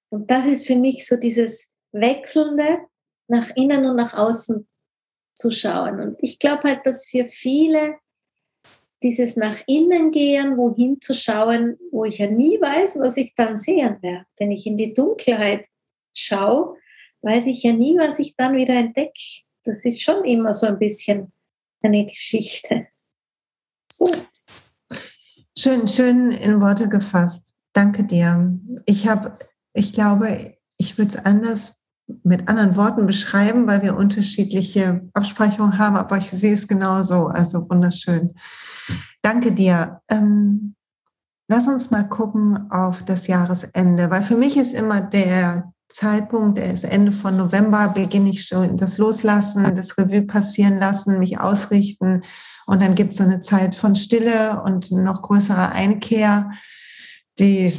Und das ist für mich so dieses Wechselnde nach innen und nach außen zu schauen. Und ich glaube halt, dass für viele dieses nach innen gehen, wohin zu schauen, wo ich ja nie weiß, was ich dann sehen werde. Wenn ich in die Dunkelheit schaue, weiß ich ja nie, was ich dann wieder entdecke. Das ist schon immer so ein bisschen eine Geschichte. So. Schön, schön in Worte gefasst. Danke dir. Ich habe, ich glaube, ich würde es anders mit anderen Worten beschreiben, weil wir unterschiedliche Absprechungen haben, aber ich sehe es genauso. Also wunderschön. Danke dir. Ähm, lass uns mal gucken auf das Jahresende, weil für mich ist immer der Zeitpunkt, der ist Ende von November, beginne ich schon das Loslassen, das Revue passieren lassen, mich ausrichten. Und dann gibt es so eine Zeit von Stille und noch größere Einkehr, die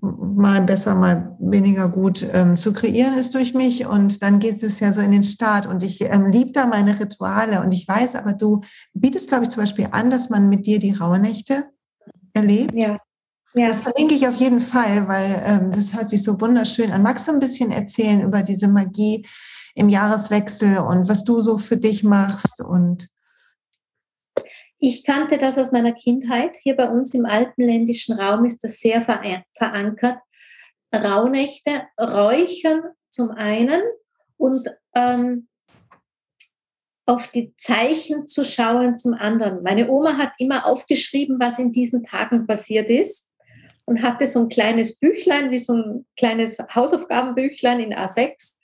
mal besser, mal weniger gut ähm, zu kreieren ist durch mich. Und dann geht es ja so in den Start. Und ich ähm, liebe da meine Rituale. Und ich weiß aber, du bietest, glaube ich, zum Beispiel an, dass man mit dir die Rauhnächte erlebt. Ja. ja. Das verlinke ich auf jeden Fall, weil ähm, das hört sich so wunderschön an. Magst du ein bisschen erzählen über diese Magie im Jahreswechsel und was du so für dich machst und ich kannte das aus meiner Kindheit. Hier bei uns im alpenländischen Raum ist das sehr verankert. Rauhnächte, Räuchern zum einen und ähm, auf die Zeichen zu schauen zum anderen. Meine Oma hat immer aufgeschrieben, was in diesen Tagen passiert ist und hatte so ein kleines Büchlein, wie so ein kleines Hausaufgabenbüchlein in A6,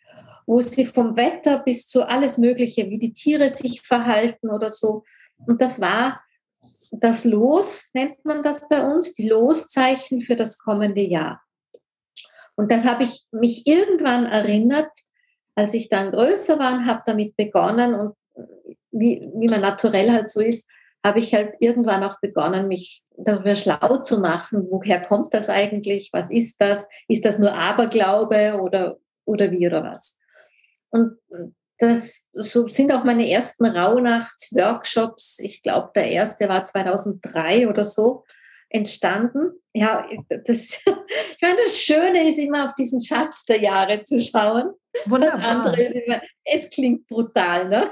wo sie vom Wetter bis zu alles Mögliche, wie die Tiere sich verhalten oder so, und das war das Los, nennt man das bei uns, die Loszeichen für das kommende Jahr. Und das habe ich mich irgendwann erinnert, als ich dann größer war und habe damit begonnen und wie, wie man naturell halt so ist, habe ich halt irgendwann auch begonnen, mich darüber schlau zu machen, woher kommt das eigentlich, was ist das, ist das nur Aberglaube oder, oder wie oder was. Und das so sind auch meine ersten Rauhnachtsworkshops. Ich glaube, der erste war 2003 oder so entstanden. Ja, das, ich meine, das Schöne ist immer auf diesen Schatz der Jahre zu schauen. Wunderbar. Das andere ist immer, es klingt brutal, ne?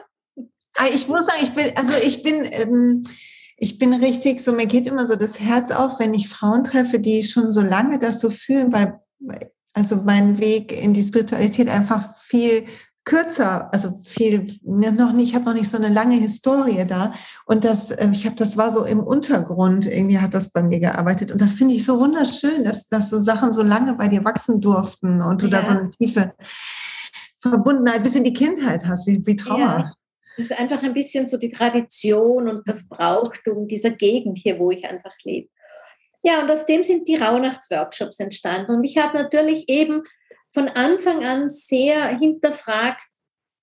Ah, ich muss sagen, ich bin, also ich bin, ähm, ich bin richtig so, mir geht immer so das Herz auf, wenn ich Frauen treffe, die schon so lange das so fühlen, weil also mein Weg in die Spiritualität einfach viel kürzer, also viel noch nicht, ich habe noch nicht so eine lange Historie da und das, äh, ich habe, das war so im Untergrund, irgendwie hat das bei mir gearbeitet und das finde ich so wunderschön, dass, dass so Sachen so lange bei dir wachsen durften und du ja. da so eine tiefe Verbundenheit bis in die Kindheit hast, wie, wie Trauer. Ja. Das ist einfach ein bisschen so die Tradition und das Brauchtum dieser Gegend hier, wo ich einfach lebe. Ja, und aus dem sind die Rauhnachtsworkshops entstanden. Und ich habe natürlich eben von Anfang an sehr hinterfragt,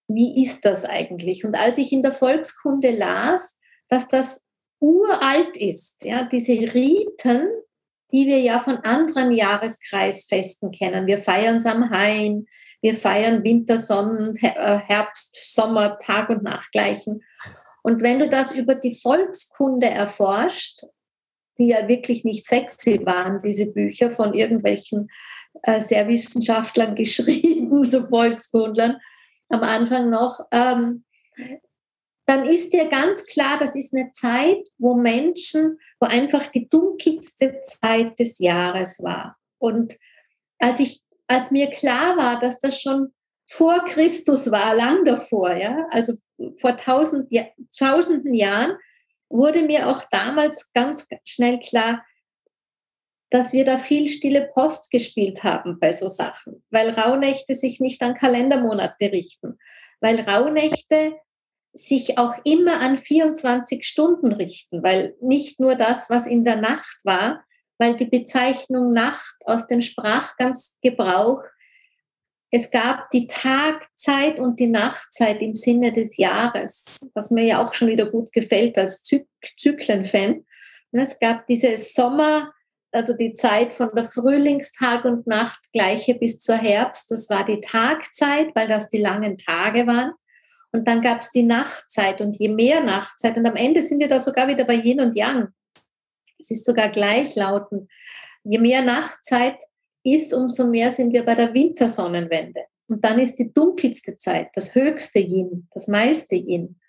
wie ist das eigentlich? Und als ich in der Volkskunde las, dass das uralt ist, ja, diese Riten, die wir ja von anderen Jahreskreisfesten kennen. Wir feiern Samhain, wir feiern Wintersonnen, äh, Herbst, Sommer, Tag und Nachtgleichen. Und wenn du das über die Volkskunde erforscht, die ja wirklich nicht sexy waren, diese Bücher von irgendwelchen äh, sehr Wissenschaftlern geschrieben, so Volkskundlern am Anfang noch, ähm, dann ist dir ganz klar, das ist eine Zeit, wo Menschen, wo einfach die dunkelste Zeit des Jahres war. Und als ich, als mir klar war, dass das schon vor Christus war, lang davor, ja, also vor tausend, tausenden Jahren, wurde mir auch damals ganz schnell klar, dass wir da viel stille Post gespielt haben bei so Sachen, weil Rauhnächte sich nicht an Kalendermonate richten, weil Rauhnächte sich auch immer an 24 Stunden richten, weil nicht nur das, was in der Nacht war, weil die Bezeichnung Nacht aus dem Sprachgebrauch, es gab die Tagzeit und die Nachtzeit im Sinne des Jahres, was mir ja auch schon wieder gut gefällt als Zyklenfan. Es gab diese Sommer, also die Zeit von der Frühlingstag und Nacht gleiche bis zur Herbst, das war die Tagzeit, weil das die langen Tage waren. Und dann gab es die Nachtzeit und je mehr Nachtzeit. Und am Ende sind wir da sogar wieder bei Yin und Yang. Es ist sogar gleichlautend. Je mehr Nachtzeit ist, umso mehr sind wir bei der Wintersonnenwende. Und dann ist die dunkelste Zeit, das höchste Yin, das meiste Yin.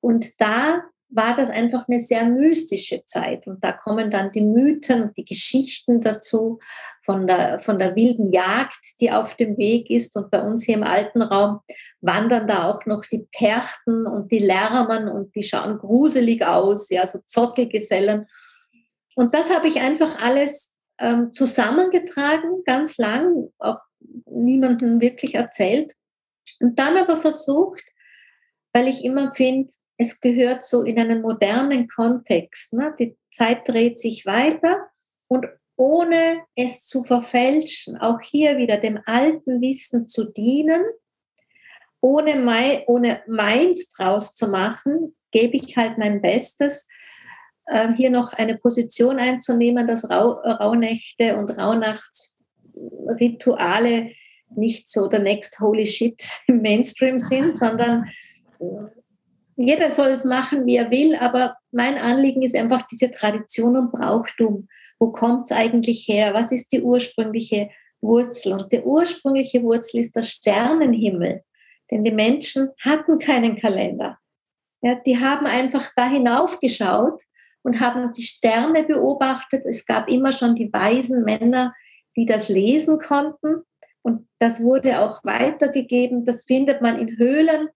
Und da war das einfach eine sehr mystische Zeit. Und da kommen dann die Mythen und die Geschichten dazu von der, von der wilden Jagd, die auf dem Weg ist. Und bei uns hier im alten Raum wandern da auch noch die Perchten und die Lärmen und die schauen gruselig aus, ja, so Zottelgesellen. Und das habe ich einfach alles ähm, zusammengetragen, ganz lang, auch niemandem wirklich erzählt. Und dann aber versucht, weil ich immer finde, es gehört so in einen modernen Kontext. Ne? Die Zeit dreht sich weiter und ohne es zu verfälschen, auch hier wieder dem alten Wissen zu dienen, ohne, mein, ohne meins draus zu machen, gebe ich halt mein Bestes, äh, hier noch eine Position einzunehmen, dass Rau, Rauhnächte und Rauhnachtsrituale nicht so der next holy shit im Mainstream sind, sondern jeder soll es machen, wie er will, aber mein Anliegen ist einfach diese Tradition und Brauchtum. Wo kommt es eigentlich her? Was ist die ursprüngliche Wurzel? Und die ursprüngliche Wurzel ist der Sternenhimmel. Denn die Menschen hatten keinen Kalender. Ja, die haben einfach da hinaufgeschaut und haben die Sterne beobachtet. Es gab immer schon die weisen Männer, die das lesen konnten. Und das wurde auch weitergegeben. Das findet man in Höhlen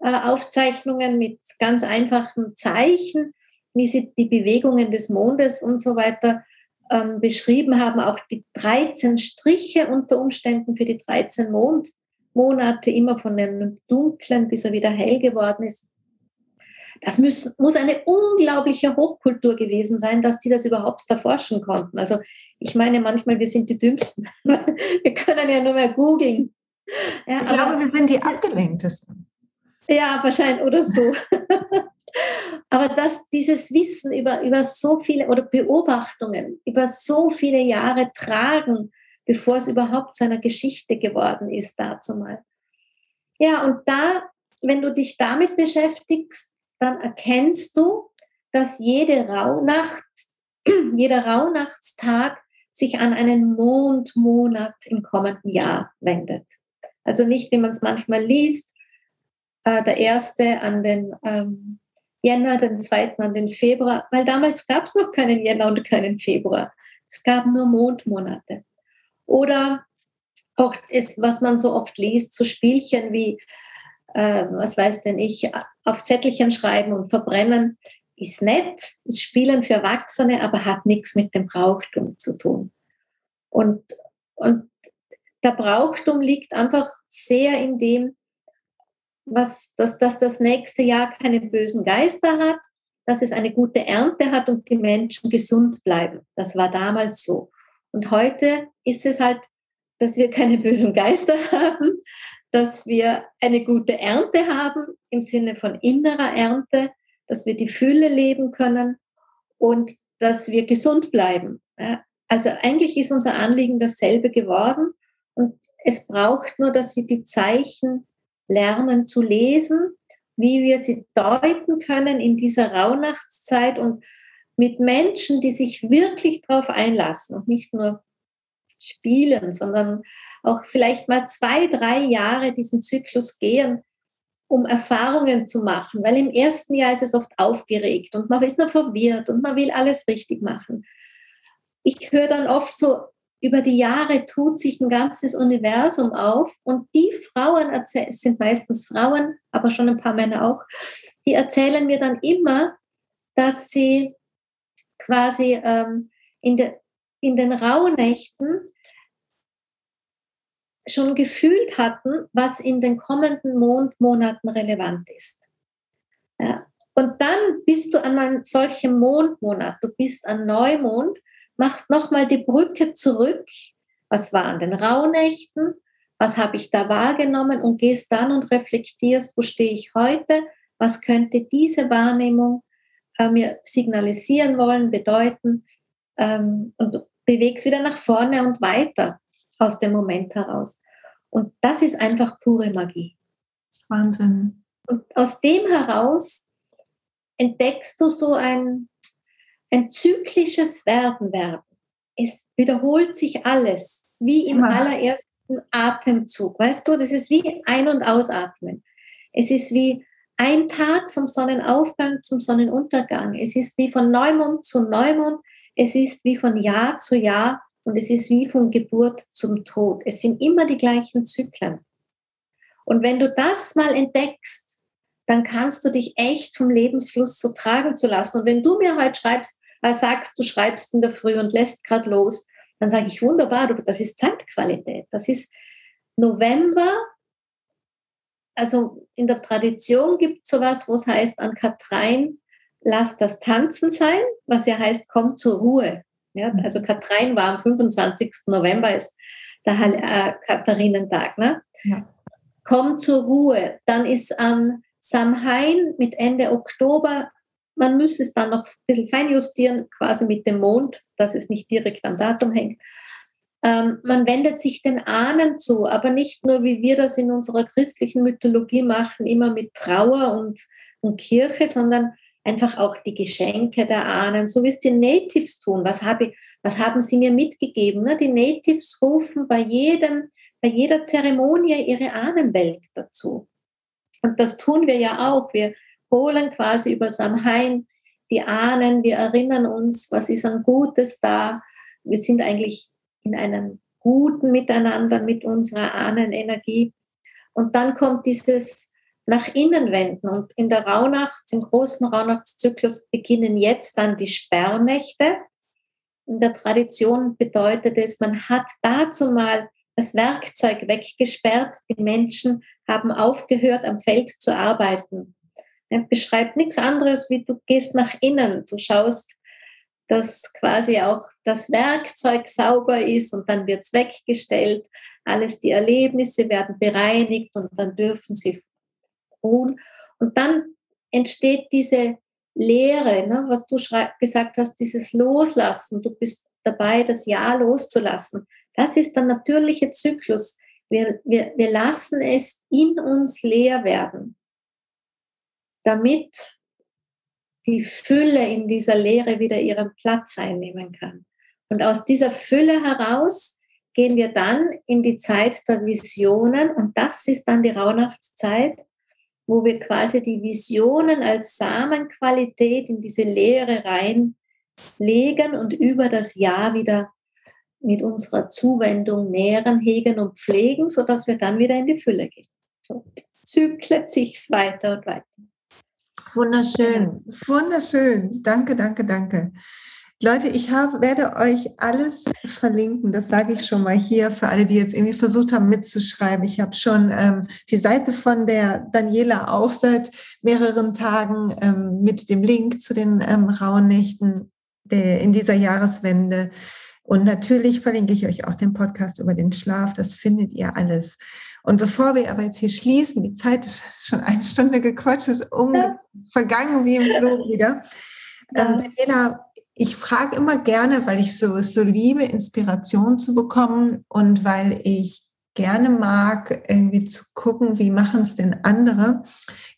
Aufzeichnungen mit ganz einfachen Zeichen, wie sie die Bewegungen des Mondes und so weiter ähm, beschrieben haben, auch die 13 Striche unter Umständen für die 13 Mondmonate, immer von einem dunklen, bis er wieder hell geworden ist. Das muss, muss eine unglaubliche Hochkultur gewesen sein, dass die das überhaupt erforschen konnten. Also ich meine manchmal, wir sind die Dümmsten. wir können ja nur mehr googeln. Ja, ich glaube, wir sind die abgelenktesten. Ja, wahrscheinlich oder so. Aber dass dieses Wissen über, über so viele oder Beobachtungen über so viele Jahre tragen, bevor es überhaupt zu einer Geschichte geworden ist, dazu mal. Ja, und da, wenn du dich damit beschäftigst, dann erkennst du, dass jede Rauhnacht, jeder Rauhnachtstag sich an einen Mondmonat im kommenden Jahr wendet. Also nicht, wie man es manchmal liest, äh, der erste an den ähm, Jänner, den zweiten an den Februar, weil damals gab es noch keinen Jänner und keinen Februar. Es gab nur Mondmonate. Oder auch ist, was man so oft liest, so Spielchen wie, äh, was weiß denn ich, auf Zettelchen schreiben und verbrennen, ist nett, ist Spielen für Erwachsene, aber hat nichts mit dem Brauchtum zu tun. Und, und der Brauchtum liegt einfach sehr in dem, was, dass, dass das nächste Jahr keine bösen Geister hat, dass es eine gute Ernte hat und die Menschen gesund bleiben. Das war damals so. Und heute ist es halt, dass wir keine bösen Geister haben, dass wir eine gute Ernte haben im Sinne von innerer Ernte, dass wir die Fülle leben können und dass wir gesund bleiben. Also eigentlich ist unser Anliegen dasselbe geworden und es braucht nur, dass wir die Zeichen lernen zu lesen, wie wir sie deuten können in dieser Rauhnachtszeit und mit Menschen, die sich wirklich darauf einlassen und nicht nur spielen, sondern auch vielleicht mal zwei, drei Jahre diesen Zyklus gehen, um Erfahrungen zu machen. Weil im ersten Jahr ist es oft aufgeregt und man ist noch verwirrt und man will alles richtig machen. Ich höre dann oft so über die Jahre tut sich ein ganzes Universum auf und die Frauen erzählen, sind meistens Frauen, aber schon ein paar Männer auch, die erzählen mir dann immer, dass sie quasi ähm, in, de, in den Rauhnächten schon gefühlt hatten, was in den kommenden Mondmonaten relevant ist. Ja. Und dann bist du an einem solchen Mondmonat, du bist an Neumond machst nochmal die Brücke zurück. Was waren den Rauhnächten? Was habe ich da wahrgenommen? Und gehst dann und reflektierst, wo stehe ich heute? Was könnte diese Wahrnehmung äh, mir signalisieren wollen, bedeuten? Ähm, und bewegst wieder nach vorne und weiter aus dem Moment heraus. Und das ist einfach pure Magie. Wahnsinn. Und aus dem heraus entdeckst du so ein, ein zyklisches Werden werden. Es wiederholt sich alles, wie im ja. allerersten Atemzug. Weißt du, das ist wie Ein- und Ausatmen. Es ist wie ein Tag vom Sonnenaufgang zum Sonnenuntergang. Es ist wie von Neumond zu Neumond. Es ist wie von Jahr zu Jahr und es ist wie von Geburt zum Tod. Es sind immer die gleichen Zyklen. Und wenn du das mal entdeckst, dann kannst du dich echt vom Lebensfluss so tragen zu lassen. Und wenn du mir heute schreibst, äh, sagst, du schreibst in der Früh und lässt gerade los, dann sage ich wunderbar, das ist Zeitqualität. Das ist November. Also in der Tradition gibt es sowas, wo es heißt, an Katrein, lass das Tanzen sein, was ja heißt, komm zur Ruhe. Ja, mhm. also Katrein war am 25. November, ist der äh, Katharinentag. Ne? Ja. Komm zur Ruhe. Dann ist am Samhain mit Ende Oktober, man müsste es dann noch ein bisschen feinjustieren, quasi mit dem Mond, dass es nicht direkt am Datum hängt. Ähm, man wendet sich den Ahnen zu, aber nicht nur, wie wir das in unserer christlichen Mythologie machen, immer mit Trauer und, und Kirche, sondern einfach auch die Geschenke der Ahnen, so wie es die Natives tun. Was, habe ich, was haben sie mir mitgegeben? Ne? Die Natives rufen bei, jedem, bei jeder Zeremonie ihre Ahnenwelt dazu. Und das tun wir ja auch. Wir holen quasi über Samhain die Ahnen, wir erinnern uns, was ist an Gutes da. Wir sind eigentlich in einem guten Miteinander mit unserer Ahnenenergie. Und dann kommt dieses nach innen wenden. Und in der Rauhnacht, im großen Rauhnachtszyklus, beginnen jetzt dann die Sperrnächte. In der Tradition bedeutet es, man hat dazu mal das Werkzeug weggesperrt. Die Menschen haben aufgehört, am Feld zu arbeiten. Er beschreibt nichts anderes, wie du gehst nach innen. Du schaust, dass quasi auch das Werkzeug sauber ist und dann wird es weggestellt. Alles die Erlebnisse werden bereinigt und dann dürfen sie ruhen. Und dann entsteht diese Lehre, ne, was du gesagt hast, dieses Loslassen. Du bist dabei, das Jahr loszulassen. Das ist der natürliche Zyklus. Wir, wir, wir lassen es in uns leer werden, damit die Fülle in dieser Lehre wieder ihren Platz einnehmen kann. Und aus dieser Fülle heraus gehen wir dann in die Zeit der Visionen und das ist dann die Rauhnachtszeit, wo wir quasi die Visionen als Samenqualität in diese Lehre reinlegen und über das Jahr wieder mit unserer Zuwendung nähren, hegen und pflegen, sodass wir dann wieder in die Fülle gehen. So zyklet sich's weiter und weiter. Wunderschön, wunderschön. Danke, danke, danke. Leute, ich hab, werde euch alles verlinken. Das sage ich schon mal hier für alle, die jetzt irgendwie versucht haben mitzuschreiben. Ich habe schon ähm, die Seite von der Daniela auf seit mehreren Tagen ähm, mit dem Link zu den ähm, Rauhnächten der, in dieser Jahreswende. Und natürlich verlinke ich euch auch den Podcast über den Schlaf. Das findet ihr alles. Und bevor wir aber jetzt hier schließen, die Zeit ist schon eine Stunde gequatscht, ist um, ja. vergangen wie im Flug wieder. Ähm, Daniela, ich frage immer gerne, weil ich so, so liebe, Inspiration zu bekommen und weil ich gerne mag, irgendwie zu gucken, wie machen es denn andere.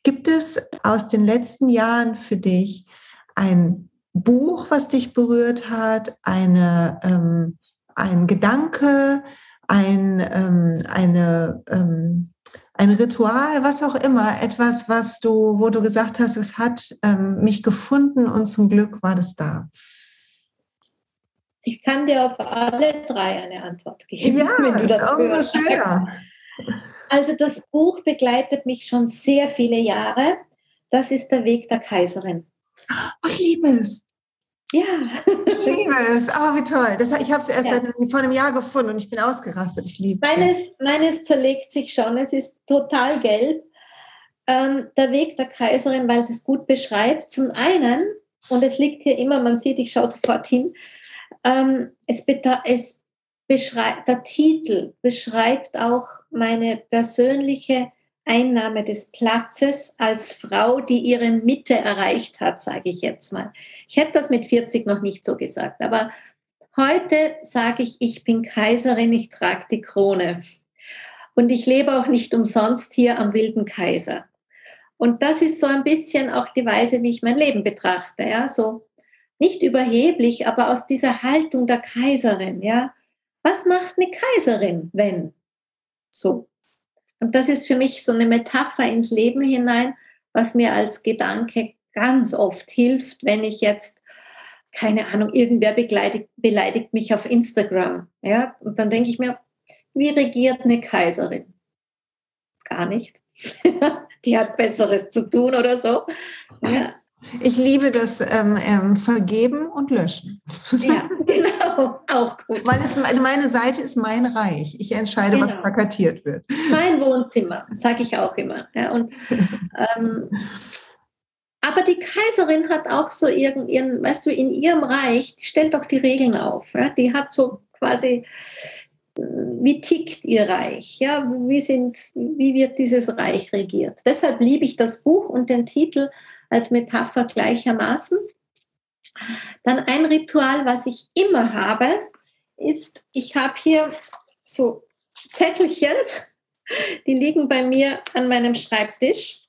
Gibt es aus den letzten Jahren für dich ein Buch, was dich berührt hat, eine, ähm, ein Gedanke, ein, ähm, eine, ähm, ein Ritual, was auch immer, etwas, was du, wo du gesagt hast, es hat ähm, mich gefunden und zum Glück war das da. Ich kann dir auf alle drei eine Antwort geben, ja, wenn du das hörst. Also das Buch begleitet mich schon sehr viele Jahre. Das ist der Weg der Kaiserin. Oh, ich liebe es. Ja. Ich liebe es. Oh, wie toll. Das, ich habe es erst ja. vor einem Jahr gefunden und ich bin ausgerastet. Ich liebe es. Meines, meines zerlegt sich schon. Es ist total gelb. Ähm, der Weg der Kaiserin, weil es es gut beschreibt. Zum einen, und es liegt hier immer, man sieht, ich schaue sofort hin, ähm, es, es beschreibt, der Titel beschreibt auch meine persönliche Einnahme des Platzes als Frau, die ihre Mitte erreicht hat, sage ich jetzt mal. Ich hätte das mit 40 noch nicht so gesagt, aber heute sage ich, ich bin Kaiserin, ich trage die Krone. Und ich lebe auch nicht umsonst hier am Wilden Kaiser. Und das ist so ein bisschen auch die Weise, wie ich mein Leben betrachte. Ja, so nicht überheblich, aber aus dieser Haltung der Kaiserin. Ja, was macht eine Kaiserin, wenn? So. Und das ist für mich so eine Metapher ins Leben hinein, was mir als Gedanke ganz oft hilft, wenn ich jetzt keine Ahnung, irgendwer beleidigt, beleidigt mich auf Instagram. Ja? Und dann denke ich mir, wie regiert eine Kaiserin? Gar nicht. Die hat Besseres zu tun oder so. Ja. Ich liebe das ähm, ähm, Vergeben und Löschen. Ja, genau, auch gut. Weil es, meine Seite ist mein Reich. Ich entscheide, genau. was plakatiert wird. Mein Wohnzimmer, sage ich auch immer. Ja, und ähm, aber die Kaiserin hat auch so ihren, ihren, weißt du, in ihrem Reich, die stellt doch die Regeln auf. Ja? Die hat so quasi, äh, wie tickt ihr Reich? Ja? Wie, sind, wie wird dieses Reich regiert? Deshalb liebe ich das Buch und den Titel als Metapher gleichermaßen. Dann ein Ritual, was ich immer habe, ist, ich habe hier so Zettelchen, die liegen bei mir an meinem Schreibtisch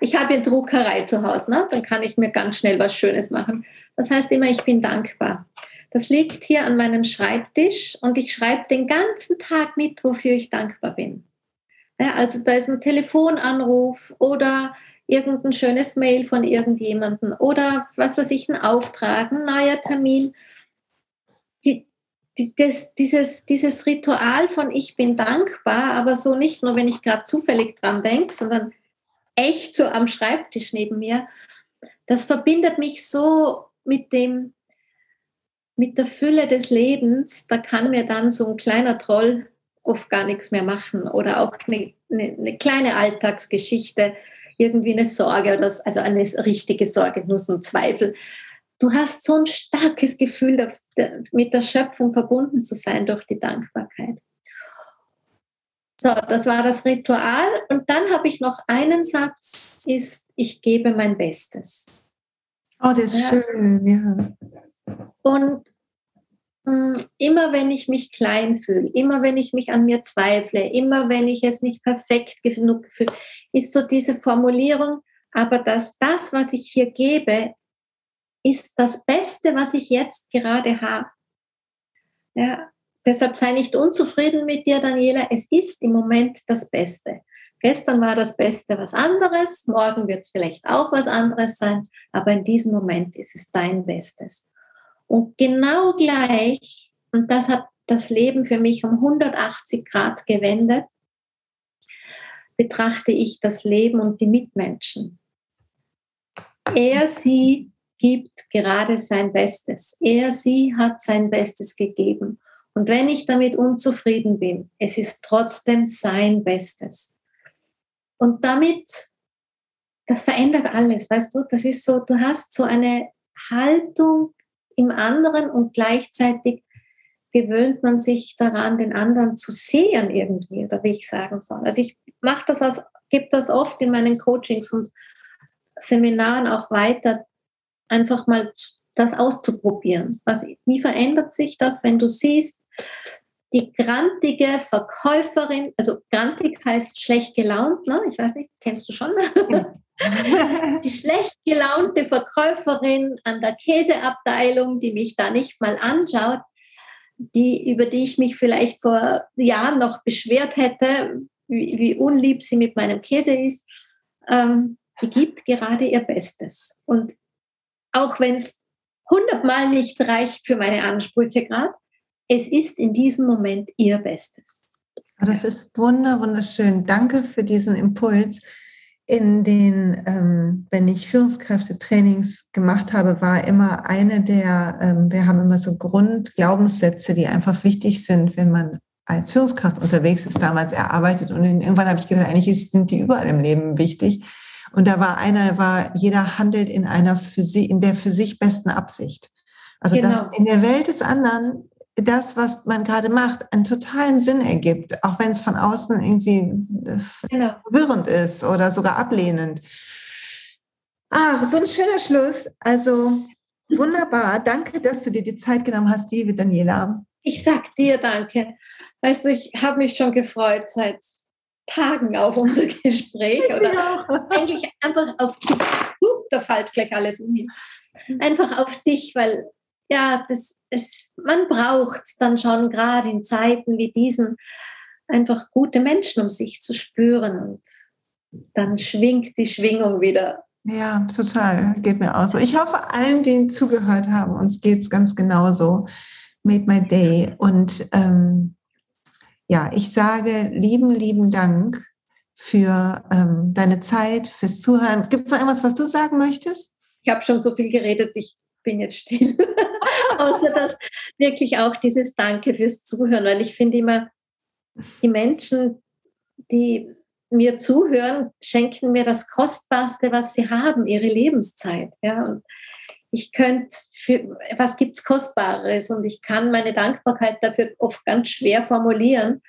ich habe eine Druckerei zu Hause, ne? dann kann ich mir ganz schnell was Schönes machen. Das heißt immer, ich bin dankbar. Das liegt hier an meinem Schreibtisch und ich schreibe den ganzen Tag mit, wofür ich dankbar bin. Ja, also da ist ein Telefonanruf oder irgendein schönes Mail von irgendjemandem oder was weiß ich, ein Auftrag, ein neuer Termin. Die, die, das, dieses, dieses Ritual von ich bin dankbar, aber so nicht nur, wenn ich gerade zufällig dran denke, sondern echt so am Schreibtisch neben mir. Das verbindet mich so mit dem, mit der Fülle des Lebens. Da kann mir dann so ein kleiner Troll oft gar nichts mehr machen oder auch eine, eine, eine kleine Alltagsgeschichte, irgendwie eine Sorge oder also eine richtige Sorge, nur so ein Zweifel. Du hast so ein starkes Gefühl, mit der Schöpfung verbunden zu sein durch die Dankbarkeit. So, das war das Ritual. Und dann habe ich noch einen Satz, ist, ich gebe mein Bestes. Oh, das ist ja. schön, ja. Und mh, hm, immer wenn ich mich klein fühle, immer wenn ich mich an mir zweifle, immer wenn ich es nicht perfekt genug fühle, ist so diese Formulierung, aber dass das, was ich hier gebe, ist das Beste, was ich jetzt gerade habe. Ja, Deshalb sei nicht unzufrieden mit dir, Daniela. Es ist im Moment das Beste. Gestern war das Beste was anderes, morgen wird es vielleicht auch was anderes sein, aber in diesem Moment ist es dein Bestes. Und genau gleich, und das hat das Leben für mich um 180 Grad gewendet, betrachte ich das Leben und die Mitmenschen. Er, sie gibt gerade sein Bestes. Er, sie hat sein Bestes gegeben. Und wenn ich damit unzufrieden bin, es ist trotzdem sein Bestes. Und damit, das verändert alles, weißt du, das ist so, du hast so eine Haltung im anderen und gleichzeitig gewöhnt man sich daran, den anderen zu sehen irgendwie, oder wie ich sagen soll. Also ich mache das aus, gebe das oft in meinen Coachings und Seminaren auch weiter, einfach mal das auszuprobieren. Was, wie verändert sich das, wenn du siehst, die grantige Verkäuferin, also grantig heißt schlecht gelaunt, ne? ich weiß nicht, kennst du schon? die schlecht gelaunte Verkäuferin an der Käseabteilung, die mich da nicht mal anschaut, die, über die ich mich vielleicht vor Jahren noch beschwert hätte, wie, wie unlieb sie mit meinem Käse ist, ähm, die gibt gerade ihr Bestes. Und auch wenn es hundertmal nicht reicht für meine Ansprüche gerade, es ist in diesem Moment ihr Bestes. Das ist wunder, wunderschön. Danke für diesen Impuls. In den, ähm, wenn ich Führungskräftetrainings gemacht habe, war immer eine der, ähm, wir haben immer so Grundglaubenssätze, die einfach wichtig sind, wenn man als Führungskraft unterwegs ist, damals erarbeitet. Und irgendwann habe ich gedacht, eigentlich sind die überall im Leben wichtig. Und da war einer, war, jeder handelt in einer für sie, in der für sich besten Absicht. Also genau. dass in der Welt des anderen das, was man gerade macht, einen totalen Sinn ergibt, auch wenn es von außen irgendwie äh, genau. verwirrend ist oder sogar ablehnend. Ach, so ein schöner Schluss. Also wunderbar. Danke, dass du dir die Zeit genommen hast, liebe Daniela. Ich sag dir danke. Weißt du, ich habe mich schon gefreut seit Tagen auf unser Gespräch oder eigentlich einfach auf dich. Uh, da fällt gleich alles um. Einfach auf dich, weil ja, das, das, man braucht dann schon gerade in Zeiten wie diesen einfach gute Menschen um sich zu spüren und dann schwingt die Schwingung wieder. Ja, total. Geht mir auch so. Ich hoffe, allen, die zugehört haben, uns geht es ganz genauso. Made my day. Und ähm, ja, ich sage lieben, lieben Dank für ähm, deine Zeit, fürs Zuhören. Gibt es noch irgendwas, was du sagen möchtest? Ich habe schon so viel geredet, ich bin jetzt still. Außer dass wirklich auch dieses Danke fürs Zuhören, weil ich finde immer, die Menschen, die mir zuhören, schenken mir das Kostbarste, was sie haben, ihre Lebenszeit. Ja, und ich könnte, was gibt es Kostbares? Und ich kann meine Dankbarkeit dafür oft ganz schwer formulieren.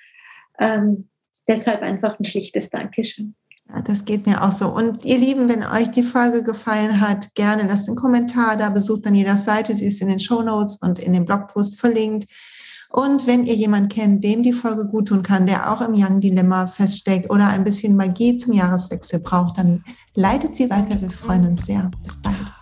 Ähm, deshalb einfach ein schlichtes Dankeschön. Ja, das geht mir auch so. Und ihr Lieben, wenn euch die Folge gefallen hat, gerne lasst einen Kommentar da, besucht dann jeder Seite, sie ist in den Show Notes und in dem Blogpost verlinkt. Und wenn ihr jemanden kennt, dem die Folge gut tun kann, der auch im Young Dilemma feststeckt oder ein bisschen Magie zum Jahreswechsel braucht, dann leitet sie weiter. Wir freuen uns sehr. Bis bald.